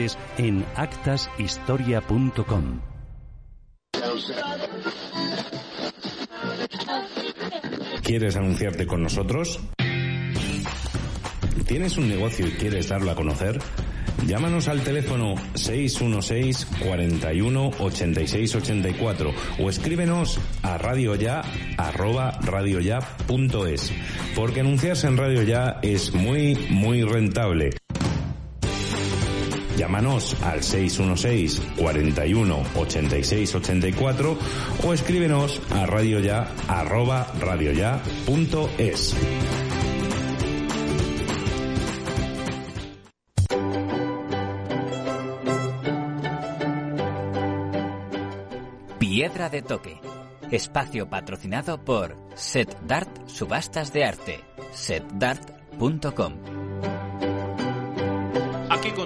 en actashistoria.com. ¿Quieres anunciarte con nosotros? ¿Tienes un negocio y quieres darlo a conocer? Llámanos al teléfono 616 41 86 84 o escríbenos a radioya arroba porque anunciarse en Radio Ya es muy muy rentable. Llámanos al 616 41 86 84 o escríbenos a radioya arroba radioya.es. Piedra de Toque. Espacio patrocinado por Set Dart Subastas de Arte. setdart.com.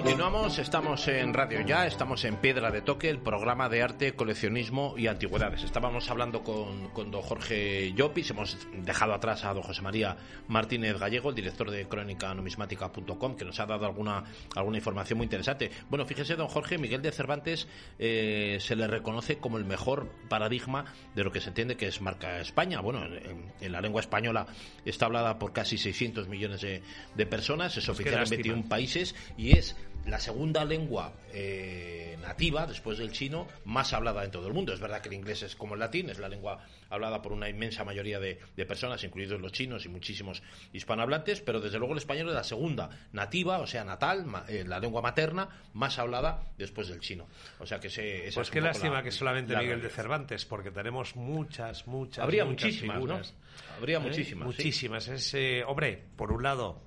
Continuamos, estamos en Radio Ya, estamos en Piedra de Toque, el programa de arte, coleccionismo y antigüedades. Estábamos hablando con, con don Jorge Llopis, hemos dejado atrás a don José María Martínez Gallego, el director de crónicanumismática.com, que nos ha dado alguna, alguna información muy interesante. Bueno, fíjese, don Jorge, Miguel de Cervantes eh, se le reconoce como el mejor paradigma de lo que se entiende que es marca España. Bueno, en, en la lengua española está hablada por casi 600 millones de, de personas, es oficial en lástima. 21 países y es la segunda lengua eh, nativa, después del chino, más hablada en todo el mundo. Es verdad que el inglés es como el latín, es la lengua hablada por una inmensa mayoría de, de personas, incluidos los chinos y muchísimos hispanohablantes, pero desde luego el español es la segunda nativa, o sea, natal, ma- eh, la lengua materna, más hablada después del chino. O sea que se, esa Pues es qué lástima la- que solamente la Miguel de. Cervantes, porque tenemos muchas, muchas, Habría muchas muchísimas, figuras. ¿no? Habría ¿Eh? muchísimas. sí. Muchísimas. Es, eh, hombre, por un lado,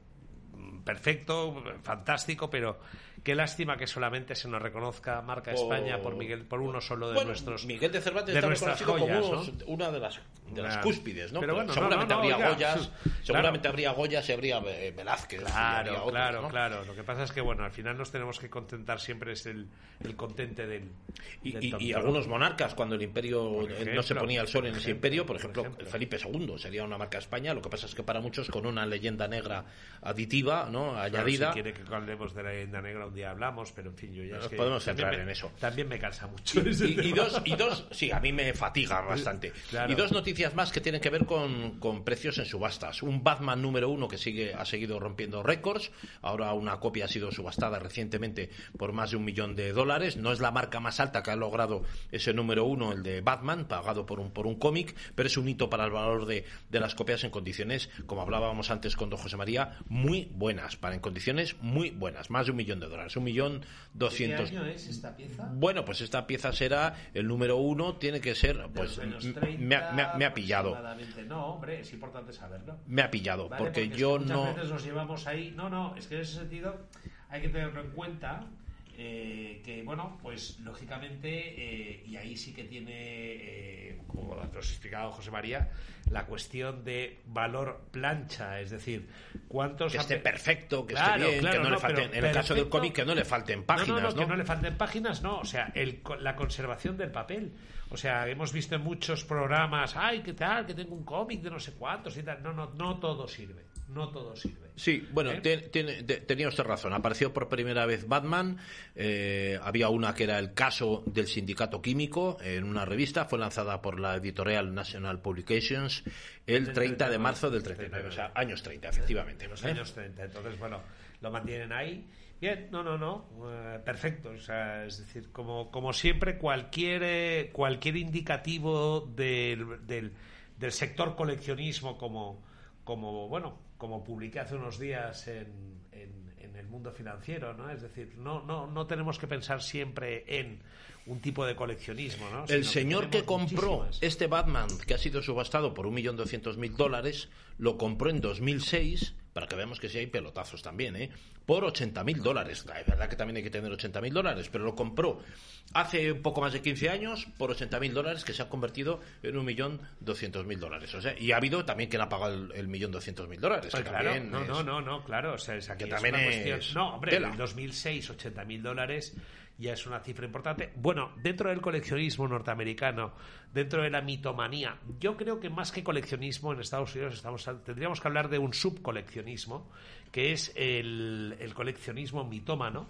perfecto, fantástico, pero qué lástima que solamente se nos reconozca marca Por- España por Miguel, por uno solo de Bueno, nuestros. Miguel de Cervantes de está reconocido como joyas, unos- ¿no? una de las, de las cúspides, ¿no? pero bueno, no, seguramente no, no, habría Goyas, seguramente claro. habría Goyas y habría eh, Velázquez. habría Claro, otros, claro, claro. Lo que pasa es que, bueno, al final nos tenemos que contentar siempre es el, el contente del. Y, del y- y tonto. algunos monarcas, cuando el imperio Por eh, no se ponía el sol en por ese ejemplo, imperio, por por ejemplo, ejemplo. Felipe II sería una marca España. Lo que pasa es que para muchos con una leyenda negra aditiva, ¿no? Claro, añadida. si quiere que hablemos de la leyenda negra un día hablamos, pero en fin, yo ya es que podemos me- en eso. También me cansa mucho. Y, dos, y dos, sí, a mí me fatiga bastante. Claro. Y dos noticias más que tienen que ver con, con precios en subastas. Un Batman número uno que sigue, ha seguido rompiendo récords. Ahora una copia ha sido subastada recientemente por más de un millón de dólares. No es la marca más alta que ha logrado ese número uno, el de Batman, pagado por un, por un cómic, pero es un hito para el valor de, de las copias en condiciones, como hablábamos antes con don José María, muy buenas, para en condiciones muy buenas. Más de un millón de dólares. Un millón doscientos. es esta pieza? Bueno, pues esta pieza será el número uno, tiene que ser, pues menos m- 30 me, ha- me ha- me ha pillado. No, hombre, es importante saberlo. me ha pillado, ¿vale? porque es que yo muchas no, veces nos llevamos ahí. No, no, es que en ese sentido hay que tenerlo en cuenta. Eh, que bueno, pues lógicamente, eh, y ahí sí que tiene, eh, como nos ha explicado José María, la cuestión de valor plancha, es decir, cuántos que esté perfecto, que Claro, esté bien, claro, que no, no, le falten, en el caso del cómic, que no le falten páginas, no, ¿no? no, que no le falten páginas, no. O sea, el, la conservación del papel. O sea, hemos visto en muchos programas, ay, ¿qué tal? Que tengo un cómic de no sé cuántos y tal. No, no, no todo sirve. No todo sirve. Sí, bueno, ¿Eh? tenía usted razón. Apareció por primera vez Batman. eh, había una que era el caso del sindicato químico en una revista. Fue lanzada por la editorial National Publications el Del 30 de 39, marzo del 39. O sea, años 30, efectivamente. En los ¿eh? años 30. Entonces, bueno, lo mantienen ahí. Bien, no, no, no, eh, perfecto. O sea, es decir, como, como siempre, cualquier, eh, cualquier indicativo del, del, del sector coleccionismo, como, como, bueno, como publiqué hace unos días en, en, en el mundo financiero, ¿no? Es decir, no, no, no tenemos que pensar siempre en un tipo de coleccionismo, ¿no? El Sino señor que compró muchísimas. este Batman, que ha sido subastado por 1.200.000 dólares, lo compró en 2006, para que veamos que sí hay pelotazos también, ¿eh? por 80.000 dólares. Es verdad que también hay que tener 80.000 dólares, pero lo compró hace un poco más de 15 años por 80.000 dólares, que se han convertido en 1.200.000 dólares. O sea, y ha habido también quien ha pagado el, el 1.200.000 dólares. Pues que claro, no, es- no, no, no, claro, o sea, es aquí que es también una es cuestión. No, hombre, tela. en 2006, 80 mil dólares ya es una cifra importante. Bueno, dentro del coleccionismo norteamericano, dentro de la mitomanía, yo creo que más que coleccionismo en Estados Unidos estamos, tendríamos que hablar de un subcoleccionismo, que es el, el coleccionismo mitómano,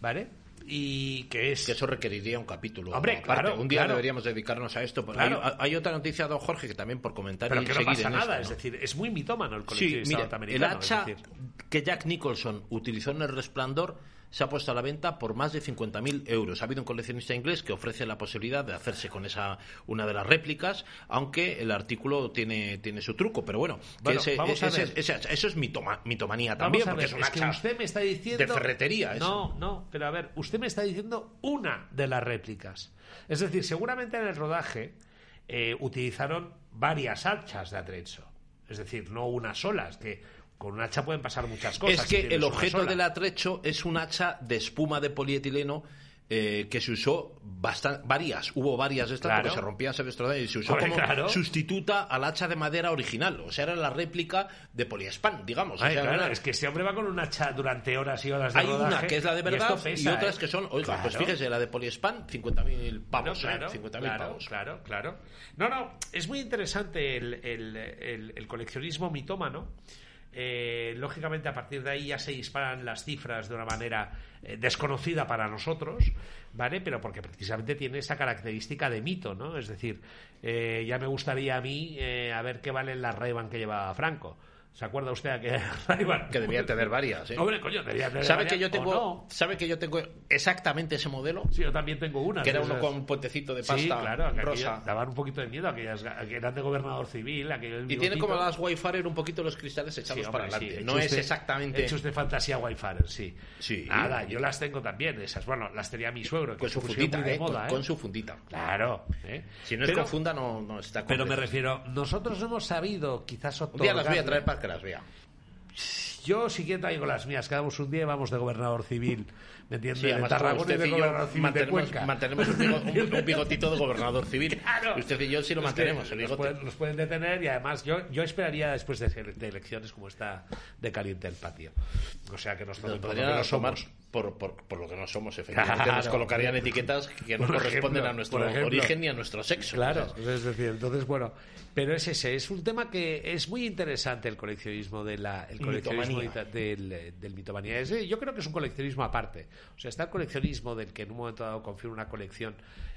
¿vale? Y que es... Que eso requeriría un capítulo. Hombre, claro, Un día claro. deberíamos dedicarnos a esto. Claro. Hay, hay otra noticia, don Jorge, que también por comentar pero y que no pasa en nada, esto, es decir, es muy mitómano el Sí, coleccionismo mira, el es hacha decir, que Jack Nicholson utilizó en El Resplandor se ha puesto a la venta por más de 50.000 euros. Ha habido un coleccionista inglés que ofrece la posibilidad de hacerse con esa una de las réplicas, aunque el artículo tiene, tiene su truco. Pero bueno, que Bueno, ese- vamos a ver. ese- eso es mitoma- mitomanía también, porque es un es que usted me está diciendo de ferretería. eso. No, no, pero a ver, usted me está diciendo una de las réplicas. Es decir, seguramente en el rodaje eh, utilizaron varias hachas de atrecho. Es decir, no una sola, es que con un hacha pueden pasar muchas cosas. Es que el objeto del atrecho es un hacha de espuma de polietileno eh, que se usó bastan- varias, hubo varias de estas Claro. porque se rompían, se destrozaban y se usó como claro. sustituta al hacha de madera original. O sea, era la réplica de poliespan, digamos. O Ay, sea, claro, era- es que ese hombre va con un hacha durante horas y horas de hay rodaje, una que es la de verdad y, pesa, otras ¿eh? que son, oiga, pues fíjese, la de poliespan, 50.000 pavos, Bueno, claro, ¿eh? 50.000 claro, pavos. claro, claro. No, no, es muy interesante el, el- el- el coleccionismo mitómano. Eh, lógicamente, a partir de ahí ya se disparan las cifras de una manera eh, desconocida para nosotros, ¿vale? Pero porque precisamente tiene esa característica de mito, ¿no? Es decir, eh, ya me gustaría a mí eh, a ver qué valen las ray que llevaba Franco. ¿Se acuerda usted a que ray Que debía tener varias, ¿eh? Hombre, coño, debía tener ¿Sabe varias, que yo tengo, no. sabe que yo tengo exactamente ese modelo? Sí, yo también tengo una. Que era de uno esas. con un puentecito de pasta Sí, claro, rosa. daban un poquito de miedo aquellas que eran de gobernador civil, Y tiene como las Wi-Fi un poquito los cristales echados Sí, para adelante. sí, no es exactamente eche usted fantasía Wi-Fi, sí. Sí. Nada, yo las tengo también, esas. Bueno, las tenía mi suegro, que con su fundita, de ¿eh? moda, con, ¿eh? con su fundita. Claro. ¿eh? Si no es pero, con funda, no, no está pero me refiero, nosotros hemos sabido quizás Un día las voy a traer para que las vea. Yo si quiero traigo las mías, quedamos un día y vamos de gobernador civil, ¿me entiendes? Sí, de Tarragona y de gobernador civil mantenemos, un, bigo- un- bigotito de gobernador civil. Claro. Usted y yo sí lo Es mantenemos, el los bigote. pueden, los pueden detener y además yo, yo esperaría después de, elecciones como está de caliente el patio. O sea que nos tomen Nos por lo podrían que no somos. por, por, por lo que no somos, efectivamente. Claro. Nos colocarían etiquetas que no Por corresponden ejemplo, a nuestro ejemplo. origen ni a nuestro sexo. Claro, es decir, entonces bueno, pero es ese, es un tema que es muy interesante el coleccionismo de la, el coleccionismo Mitomanía. del, del mitomanía. Es, yo creo que es un coleccionismo aparte. O sea, está el coleccionismo del que en un momento dado confía una colección,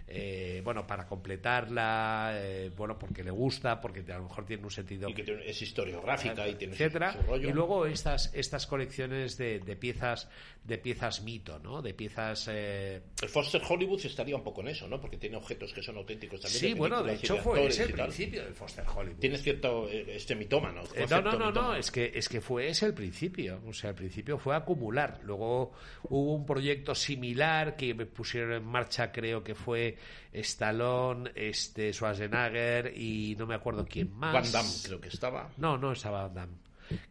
eh, bueno, para completarla, eh, bueno, porque le gusta, porque a lo mejor tiene un sentido y que tiene- es historiográfica y tiene etcétera su rollo. y luego estas estas colecciones de, de piezas de piezas mito no de piezas eh, El Foster Hollywood estaría un poco en eso, ¿no? Porque tiene objetos que son auténticos también. sí bueno de hecho fue ese el principio del Foster Hollywood Tienes cierto eh, este mitómano. Eh, no, no, no, no, es que, es que fue ese el principio. O sea, el principio fue acumular. Luego hubo un proyecto similar que pusieron en marcha, creo que fue Stallone, este, Schwarzenegger y no me acuerdo quién más. Van Damme creo que estaba. No, no estaba Van Damme.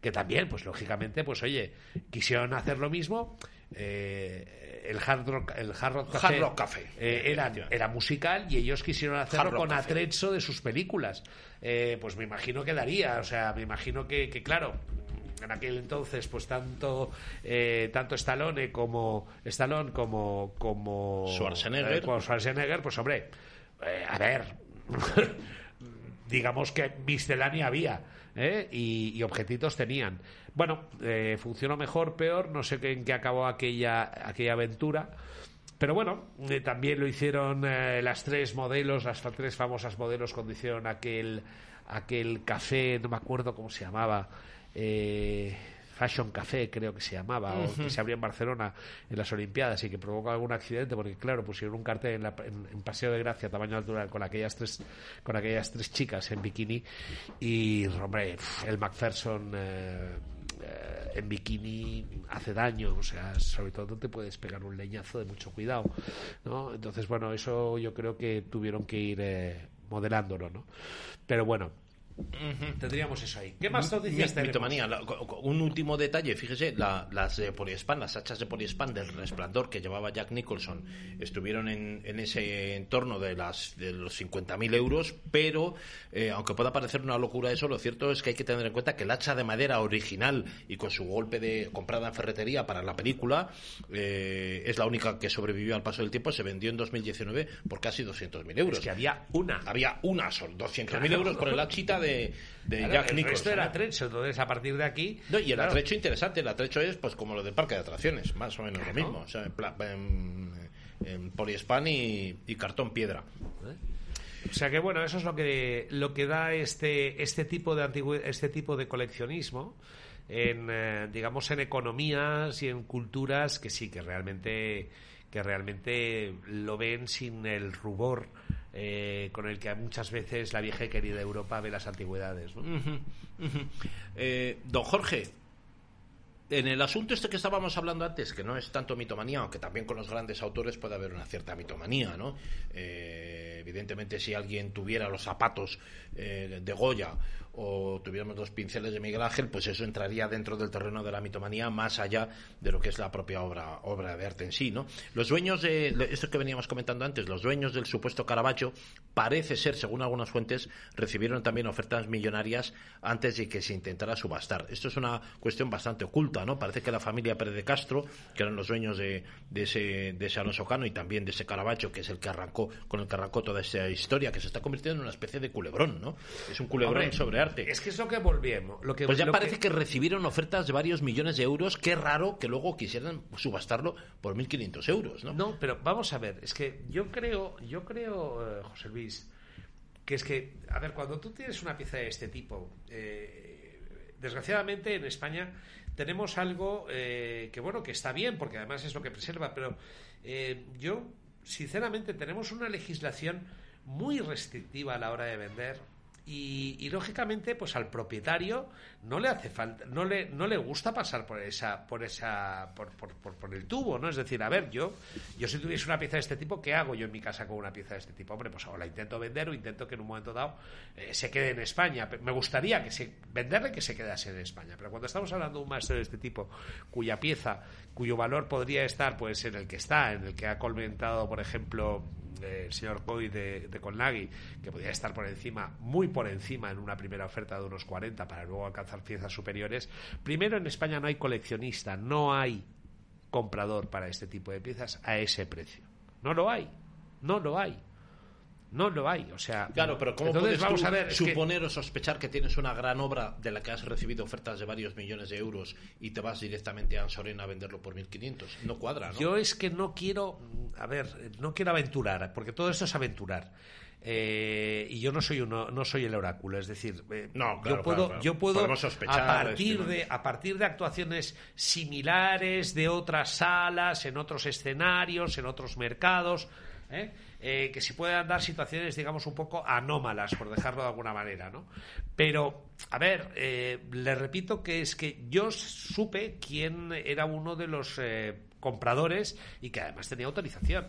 Que también, pues lógicamente, pues oye, quisieron hacer lo mismo. eh, el Hard Rock, el Hard Rock Café, Hard Rock Café, eh, era, efectivamente. era musical y ellos quisieron hacerlo con Café. atrecho de sus películas. Eh, pues me imagino que daría, o sea, me imagino que, que, claro, en aquel entonces, pues tanto eh, tanto Stallone como Stallone como como Schwarzenegger. eh, como Schwarzenegger, pues hombre, eh, a ver. digamos que miscelánea había ¿eh? y, y objetitos tenían. Bueno, eh, funcionó mejor, peor, no sé en qué acabó aquella, aquella aventura. Pero bueno, eh, también lo hicieron las tres modelos, las tres famosas modelos cuando hicieron aquel, aquel café, no me acuerdo cómo se llamaba, eh, Fashion Café creo que se llamaba, o que se abrió en Barcelona en las Olimpiadas y que provocó algún accidente porque claro, pusieron un cartel en, la- en- en Paseo de Gracia, tamaño natural, con aquellas tres, con aquellas tres chicas en bikini y, hombre, el Macpherson... eh, eh, en bikini hace daño, o sea, sobre todo te puedes pegar un leñazo de mucho cuidado, ¿no? Entonces, bueno, eso yo creo que tuvieron que ir eh, modelándolo, ¿no? Pero bueno, tendríamos eso ahí. ¿Qué más noticias Mi- mitomanía. La- un último detalle, fíjese, la- las de poliespan, las hachas de poliespan del resplandor que llevaba Jack Nicholson estuvieron en, en ese entorno de, las, de los 50.000 euros, pero eh, aunque pueda parecer una locura eso, lo cierto es que hay que tener en cuenta que el hacha de madera original y con su golpe de comprada en ferretería para la película eh, es la única que sobrevivió al paso del tiempo, se vendió en 2019 por casi 200.000 euros. Es que había una. Había una solo, 200.000 Claro. euros por el hachita de, de Claro, Jack Nicholson. resto era ¿no? trecho, entonces a partir de aquí... No, y el claro, atrecho interesante, el atrecho es pues como lo del parque de atracciones, más o menos Claro. lo mismo. O sea, en, en- poliespan y, y cartón piedra. O sea que bueno, eso es lo que lo que da este este tipo de antigü- este tipo de coleccionismo en eh, digamos en economías y en culturas que sí que realmente que realmente lo ven sin el rubor eh, con el que muchas veces la vieja y querida Europa ve las antigüedades. Eh, don Jorge, en el asunto este que estábamos hablando antes, que no es tanto mitomanía, aunque también con los grandes autores puede haber una cierta mitomanía, ¿no? Eh, evidentemente, si alguien tuviera los zapatos de Goya o tuviéramos los pinceles de Miguel Ángel, pues eso entraría dentro del terreno de la mitomanía, más allá de lo que es la propia obra, obra de arte en sí, ¿no? Los dueños de, de esto que veníamos comentando antes, los dueños del supuesto Caravaggio, parece ser, según algunas fuentes, recibieron también ofertas millonarias antes de que se intentara subastar. Esto es una cuestión bastante oculta, ¿no? Parece que la familia Pérez de Castro, que eran los dueños de, de ese, de ese Alonso Cano y también de ese Caravaggio, que es el que arrancó, con el que arrancó toda esa historia, que se está convirtiendo en una especie de culebrón, ¿no? Es un culebrón Hombre, sobre arte. Es que es lo que volvemos. Lo que, Pues ya lo parece que... recibieron ofertas de varios millones de euros. Qué raro que luego quisieran subastarlo por 1.500 euros, ¿no? No, pero vamos a ver, es que yo creo, yo creo, eh, José Luis, que es que, a ver, cuando tú tienes una pieza de este tipo, eh, desgraciadamente en España tenemos algo eh, que, bueno, que está bien, porque además es lo que preserva, pero yo, sinceramente, tenemos una legislación muy restrictiva a la hora de vender. Y, y, lógicamente pues al propietario no le hace falta no le no le gusta pasar por esa por esa por, por, por, por el tubo no es decir a ver yo yo si tuviese una pieza de este tipo qué hago yo en mi casa con una pieza de este tipo hombre pues o la intento vender o intento que en un momento dado eh, se quede en España. Me gustaría que se venderle que se quedase en España pero cuando estamos hablando de un maestro de este tipo cuya pieza cuyo valor podría estar pues en el que está en el que ha comentado por ejemplo el señor Coy de, de que podría estar por encima, muy por encima en una primera oferta de unos 40 para luego alcanzar piezas superiores. Primero, en España no hay coleccionista, no hay comprador para este tipo de piezas a ese precio. No lo hay, no lo hay. No lo hay, o sea. Claro, pero ¿cómo entonces puedes vamos a ver, que- suponer o sospechar que tienes una gran obra de la que has recibido ofertas de varios millones de euros y te vas directamente a Ansorena a venderlo por 1.500? No cuadra, ¿no? Yo es que no quiero, a ver, no quiero aventurar, porque todo esto es aventurar. Eh, y yo no soy uno, no soy el oráculo, es decir, eh, No, claro, yo puedo, claro, claro. yo puedo sospechar, a partir estimar. de a partir de actuaciones similares de otras salas, en otros escenarios, en otros mercados, ¿eh? Eh, que se puedan dar situaciones, digamos, un poco anómalas, por dejarlo de alguna manera, ¿no? Pero, a ver, eh, le repito que es que yo supe quién era uno de los eh, compradores y que además tenía autorización.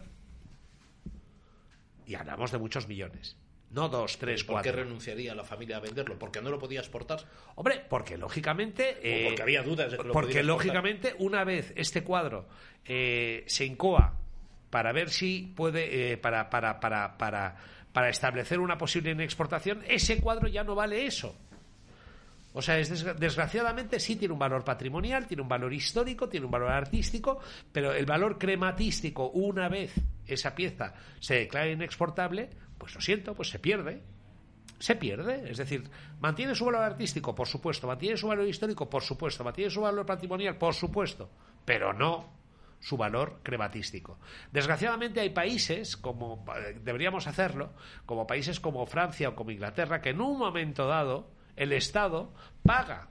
Y hablamos de muchos millones. No dos, tres, ¿Por qué cuatro. renunciaría la familia a venderlo? ¿Porque no lo podía exportar? Hombre, porque lógicamente. eh, porque había dudas de que lo Porque podía lógicamente, una vez este cuadro eh, se incoa para ver si puede. eh, para, para, para, para, para establecer una posible exportación, ese cuadro ya no vale eso. O sea, es desgra- desgraciadamente sí tiene un valor patrimonial, tiene un valor histórico, tiene un valor artístico, pero el valor crematístico, una vez esa pieza se declara inexportable, pues lo siento, pues se pierde. se pierde. Es decir, mantiene su valor artístico, por supuesto, mantiene su valor histórico, por supuesto, mantiene su valor patrimonial, por supuesto, pero no su valor crematístico. Desgraciadamente hay países, como eh, deberíamos hacerlo, como países como Francia o como Inglaterra, que en un momento dado el Estado paga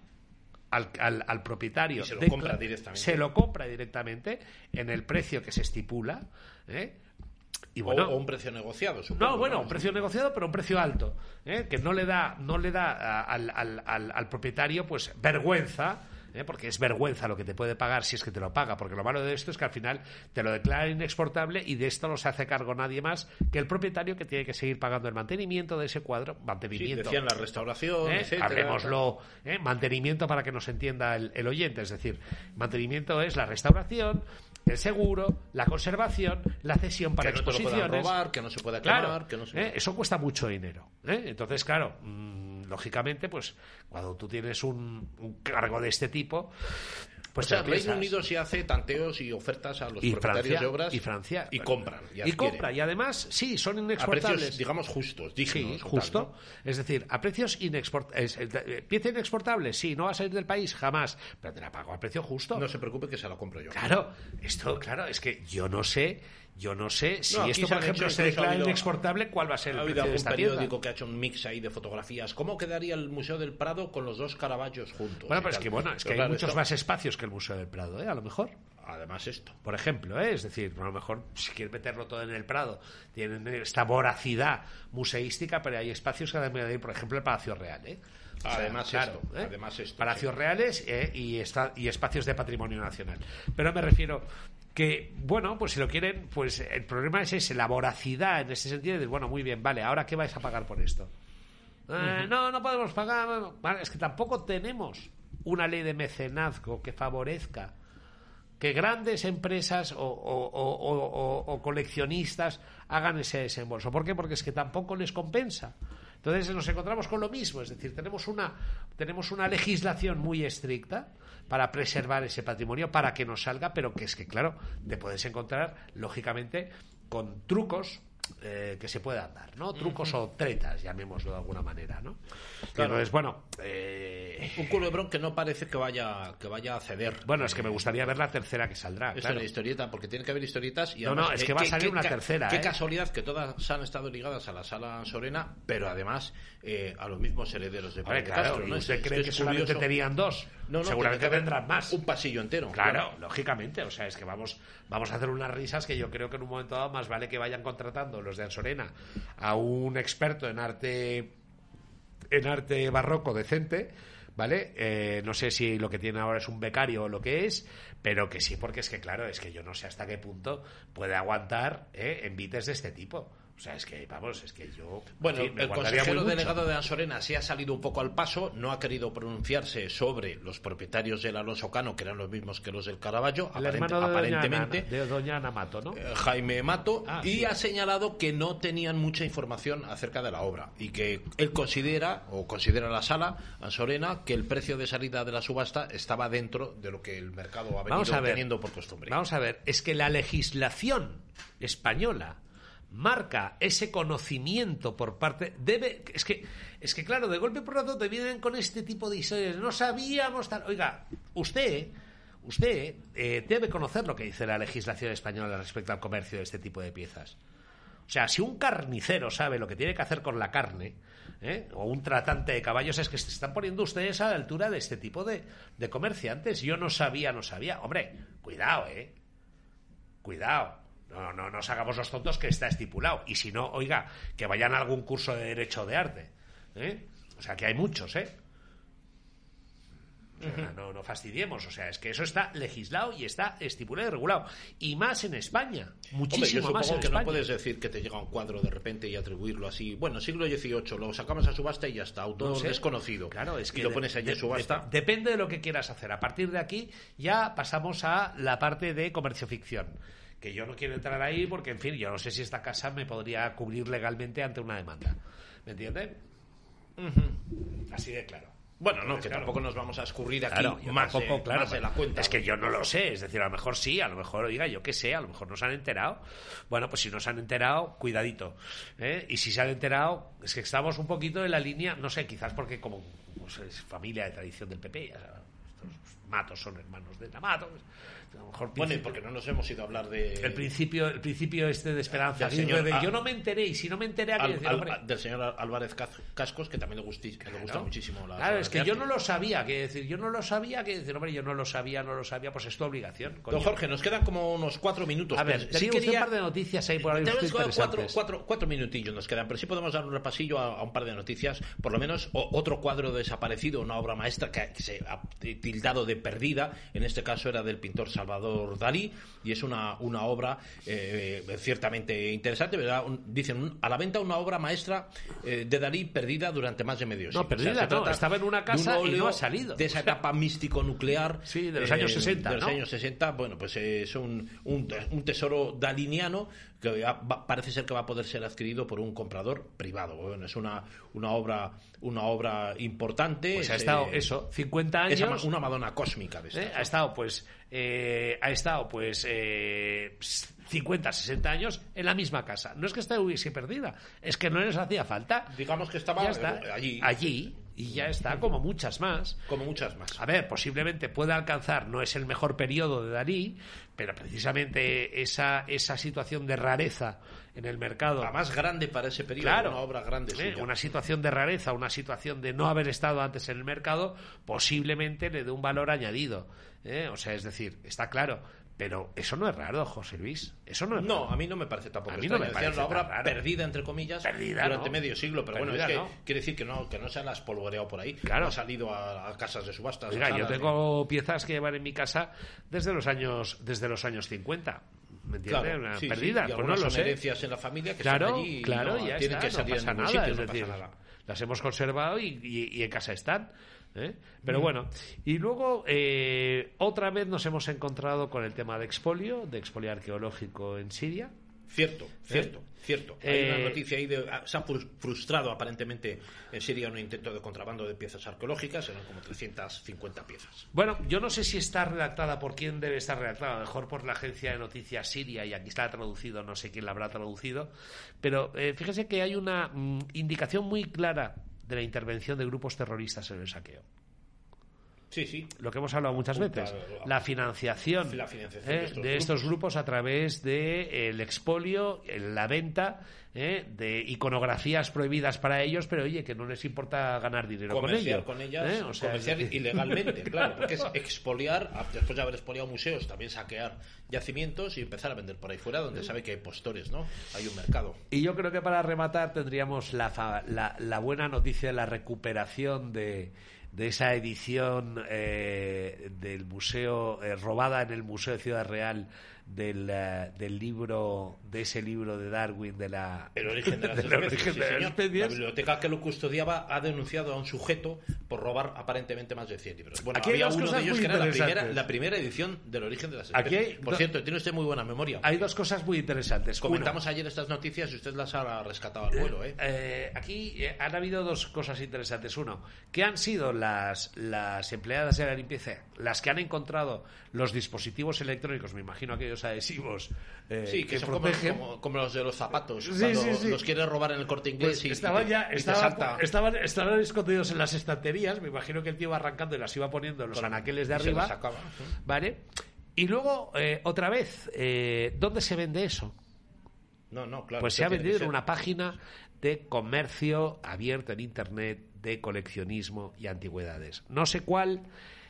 al, al, propietario. se lo compra directamente. Se lo compra directamente en el precio que se estipula. ¿eh? Y bueno, o, un precio negociado, supongo. No, bueno, un precio negociado, pero un precio alto, ¿eh? que no le da, no le da al, al, al propietario pues vergüenza ¿eh? porque es vergüenza lo que te puede pagar si es que te lo paga, porque lo malo de esto es que al final te lo declara inexportable y de esto no se hace cargo nadie más que el propietario que tiene que seguir pagando el mantenimiento de ese cuadro, mantenimiento. decían la restauración, ¿Eh? Hablemoslo, ¿eh? mantenimiento para que nos entienda el, oyente, es decir, mantenimiento es la restauración, el seguro, la conservación, la cesión para que exposiciones. No robar, que no se pueda quemar, que no se... Eso cuesta mucho dinero. Entonces, claro, mm, lógicamente, pues cuando tú tienes un, cargo de este tipo, pues o Reino Unido sí hace tanteos y ofertas a los propietarios de obras y Francia y compran y, compra. Y además sí son inexportables a precios digamos justos sí justo. es decir a precios inexportables pieza inexportable sí no va a salir del país jamás pero te la pago a precio justo. No se preocupe que se la compro yo. Claro esto claro es que yo no sé yo no sé si esto, por ejemplo, se declara inexportable, ¿cuál va a ser el precio de esta periódico que ha hecho un mix ahí de fotografías. ¿Cómo quedaría el Museo del Prado con los dos Caraballos juntos? Bueno, pero es que, bueno, es que hay muchos más espacios que el Museo del Prado, ¿eh? A lo mejor. Además esto. Por ejemplo, ¿eh? es decir, a lo mejor si quieres meterlo todo en el Prado, tienen esta voracidad museística, pero hay espacios que además por ejemplo, el Palacio Real, ¿eh? además, esto, ¿eh? además esto. Palacios reales ¿eh? y, y espacios de patrimonio nacional. Pero me refiero que, bueno, pues si lo quieren, pues el problema es ese, la voracidad en ese sentido de, bueno, muy bien, vale, ahora qué vais a pagar por esto. Eh, no, no podemos pagar. es que tampoco tenemos una ley de mecenazgo que favorezca que grandes empresas o, o, coleccionistas hagan ese desembolso. ¿Por qué? Porque es que tampoco les compensa. Entonces nos encontramos con lo mismo, es decir, tenemos una, tenemos una legislación muy estricta para preservar ese patrimonio, para que nos salga, pero que es que, claro, te puedes encontrar, lógicamente, con trucos eh, que se puedan dar, ¿no? Trucos o tretas, llamémoslo de alguna manera, ¿no? Claro. Entonces, bueno... Eh... Un culebrón que no parece que vaya, que vaya a ceder. Bueno, es que me gustaría ver la tercera que saldrá, Es una historieta, porque tiene que haber historietas y No, no, es que va a salir una tercera, Qué ¿eh? casualidad que todas han estado ligadas a la Sala Sorena, pero además eh, a los mismos herederos de Padre claro, ¿no? ¿Usted cree que, solamente tenían dos? No, no, Seguramente vendrán más. Un pasillo entero. Claro, lógicamente. O sea, es que vamos, vamos a hacer unas risas que yo creo que en un momento dado más vale que vayan contratando los de Ansorena a un experto en arte en arte barroco decente ¿vale? Eh, no sé si lo que tiene ahora es un becario o lo que es, pero que sí, porque es que, claro, es que yo no sé hasta qué punto puede aguantar ¿eh? envites de este tipo. O sea, es que, vamos, es que yo. Bueno, el consejero delegado de Ansorena sí ha salido un poco al paso, no ha querido pronunciarse sobre los propietarios del Alonso Cano, que eran los mismos que los del Caraballo, aparentemente. de doña Ana Mato, ¿no? Eh, Jaime Mato, ah, y ha señalado que no tenían mucha información acerca de la obra y que él considera, o considera la sala, Ansorena, que el precio de salida de la subasta estaba dentro de lo que el mercado ha venido teniendo por costumbre. Vamos a ver, es que la legislación española marca ese conocimiento por parte debe es que es que claro de golpe por rato te vienen con este tipo de historias no sabíamos tal oiga usted usted eh, debe conocer lo que dice la legislación española respecto al comercio de este tipo de piezas. O sea si un carnicero sabe lo que tiene que hacer con la carne ¿eh? o un tratante de caballos es que se están poniendo ustedes a la altura de este tipo de, de comerciantes. Yo no sabía no sabía. Hombre cuidado eh cuidado no, no nos hagamos los tontos que está estipulado. Y si no, oiga, que vayan a algún curso de Derecho de Arte. ¿eh? O sea, que hay muchos, ¿eh? no, no fastidiemos, o sea, es que eso está legislado y está estipulado y regulado. Y más en España, muchísimo más en que no puedes decir que te llega un cuadro de repente y atribuirlo así. Bueno, siglo XVIII, lo sacamos a subasta y ya está, autor desconocido. Claro, es que y lo pones allí a subasta. depende de lo que quieras hacer. A partir de aquí ya pasamos a la parte de comercio ficción que yo no quiero entrar ahí porque, en fin, yo no sé si esta casa me podría cubrir legalmente ante una demanda. ¿Me entienden? Así de claro. Bueno, no, que tampoco nos vamos a escurrir aquí Claro, más, de, claro, más de la cuenta. Es que yo no lo sé, es decir, a lo mejor sí, a lo mejor, oiga, yo qué sé, a lo mejor no se han enterado. Bueno, pues si no se han enterado, cuidadito. ¿eh? Y si se han enterado, es que estamos un poquito en la línea, no sé, quizás porque como pues, es familia de tradición del PP, ya sabes, matos son hermanos de Namato, pues, a lo mejor Bueno, y porque no nos hemos ido a hablar de... el principio, el principio este de Esperanza Del señor de yo no me enteré y si no me enteré Al- decir, al- del señor Álvarez Cas- Cascos, que también le, gusti- le gusta muchísimo la Claro, es que yo no lo sabía, que decir, yo no lo sabía, que decir, hombre, yo no lo sabía, no lo sabía, pues es tu obligación. coño. Don Jorge, nos quedan como unos cuatro minutos. A ver, sí quería... un par de noticias ahí por ahí cuatro, cuatro, cuatro minutillos nos quedan, pero sí podemos dar un repasillo a, a un par de noticias. Por lo menos o- otro cuadro desaparecido, una obra maestra que, que se ha tildado de perdida. En este caso era del pintor Salvador Dalí y es una, una obra eh, ciertamente interesante. ¿verdad? Un- dicen un- a la venta una obra maestra eh, de Dalí perdida durante más de medio siglo. perdida no, trata estaba en una de un casa y no ha salido. De esa etapa místico-nuclear. Sí, de los años 60, De los ¿no? años 60, bueno, pues eh, es un, un, un tesoro daliniano que va- parece ser que va a poder ser adquirido por un comprador privado. Bueno, es una, una obra una obra importante. Pues ha es, estado eh, eso, 50 es años. una Madonna cósmica de ¿eh? Ha estado pues eh, ha estado pues eh, 50, 60 años en la misma casa. No es que estuviese perdida, es que no les hacía falta. Digamos que estaba está. eh, allí, allí y ya está, como muchas más. como muchas más. A ver, posiblemente pueda alcanzar, no es el mejor periodo de Dalí, pero precisamente esa, esa situación de rareza en el mercado. La más grande para ese periodo, Claro, una obra grande. ¿eh? una situación de rareza, una situación de no haber estado antes en el mercado, posiblemente le dé un valor añadido. ¿eh? O sea, es decir, está claro. Pero eso no es raro, José Luis. Eso no es No, raro. a mí no me parece tampoco. A mí no me parece una tan obra raro. perdida, entre comillas, Perdida, durante ¿no? medio siglo. Pero bueno, es que ¿no? quiere decir que no, que no se la has polvoreado por ahí. Claro. No ha salido a, a casas de subastas. Oiga, yo tengo piezas que llevan en mi casa desde los años, desde los años 50. ¿Me entiendes? Claro, Una sí, pues no lo sé. herencias en la familia que claro, están allí y claro, no, ya tienen está, que salir no pasa nada, sitio, es no pasa decir, nada. las hemos conservado y, y- y en casa están. ¿eh? Mm. Pero bueno, y luego eh, otra vez nos hemos encontrado con el tema de expolio, de expolio arqueológico en Siria. Cierto, cierto, cierto. Hay Eh, una noticia ahí de. ah, Se ha frus- frustrado aparentemente en Siria un intento de contrabando de piezas arqueológicas, eran como 350 piezas. Bueno, yo no sé si está redactada por quién debe estar redactada, a lo mejor por la agencia de noticias siria y aquí está traducido, no sé quién la habrá traducido, pero eh, fíjese que hay una mm, indicación muy clara de la intervención de grupos terroristas en el saqueo. Sí, sí. Lo que hemos hablado muchas Puta, veces, la- financiación, La financiación eh, de estos de estos grupos a través del expolio, la venta eh, de iconografías prohibidas para ellos, pero oye, que no les importa ganar dinero con Comerciar ello. con ellas, ¿eh? O sea, comerciar es ilegalmente, claro, porque es expoliar, después de haber expoliado museos, también saquear yacimientos y empezar a vender por ahí fuera, donde sabe que hay postores, ¿no? Hay un mercado. Y yo creo que para rematar tendríamos la, fa- la, la buena noticia de la recuperación de, de esa edición eh, del museo, eh, robada en el Museo de Ciudad Real del, eh, del libro, de ese libro de Darwin, de la... El origen de las del especies. origen sí, de las especies. La biblioteca que lo custodiaba ha denunciado a un sujeto por robar aparentemente más de 100 libros. Bueno, Aquí había uno de ellos que era la primera, la primera edición del origen de las Aquí especies. hay Por cierto, tiene usted muy buena memoria. Hay dos cosas muy interesantes. Comentamos ayer estas noticias y usted las ha rescatado al vuelo, ¿eh? Eh, aquí eh, han habido dos cosas interesantes. Uno, ¿qué han sido las, las empleadas de la limpieza las que han encontrado los dispositivos electrónicos, me imagino aquellos adhesivos eh, Sí, que, son como, protegen? como- como los de los zapatos. Sí, cuando sí, sí. los quiere robar en el corte inglés Pues y, estaban ya y estaban, estaban, escondidos en las estanterías. Me imagino que el tío iba arrancando y las iba poniendo en los Con- anaqueles de arriba. sacaba. ¿Vale? Y luego, eh, otra vez, eh, ¿dónde se vende eso? No, no, claro. Pues se ha vendido en una página de comercio abierto en Internet de coleccionismo y antigüedades. No sé cuál,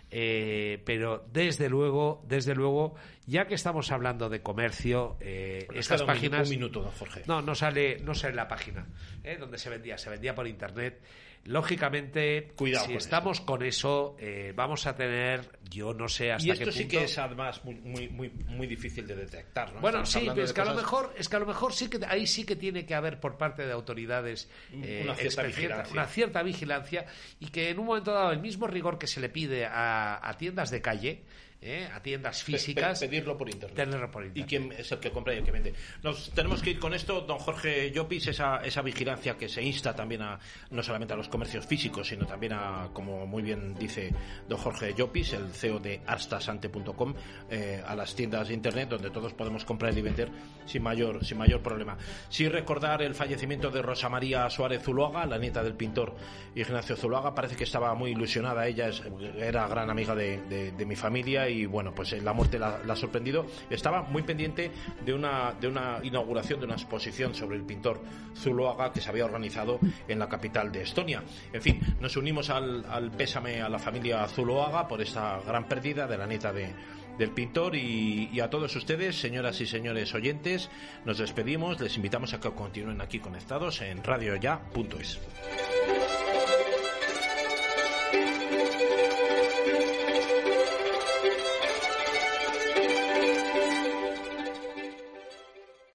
eh, pero desde luego, desde luego, ya que estamos hablando de comercio, eh, estas páginas... Un minuto, don Jorge. No, no sale, no sale la página ¿eh? donde se vendía, se vendía por internet. Lógicamente, Cuidado si con estamos con eso, eh, vamos a tener, yo no sé hasta y esto qué sí punto. que es además muy, muy, muy, muy difícil de detectar, ¿no? Bueno, Estamos sí, pero es que a lo mejor, es que a lo mejor sí que ahí sí que tiene que haber por parte de autoridades eh, Una cierta vigilancia. una cierta vigilancia y que en un momento dado el mismo rigor que se le pide a, a tiendas de calle ¿eh? a tiendas físicas. pedirlo por internet. Tenerlo por internet. Y quién es el que compra y el que vende. Nos tenemos que ir con esto, don Jorge Llopis, esa, esa vigilancia que se insta también a no solamente a los comercios físicos, sino también a, como muy bien dice don Jorge Llopis, el CEO de arstasante.com, eh, a las tiendas de internet donde todos podemos comprar y vender sin mayor, sin mayor problema. Sí recordar el fallecimiento de Rosa María Suárez Zuluaga, la nieta del pintor Ignacio Zuluaga, parece que estaba muy ilusionada, ella era gran amiga de, mi familia y bueno, pues la muerte la, la, ha sorprendido. Estaba muy pendiente de una, de una inauguración de una exposición sobre el pintor Zuluaga que se había organizado en la capital de Estonia. En fin, nos unimos al, al pésame a la familia Zuluaga por esta gran pérdida de la nieta de, del pintor y, a todos ustedes, señoras y señores oyentes, nos despedimos, les invitamos a que continúen aquí conectados en radioya.es.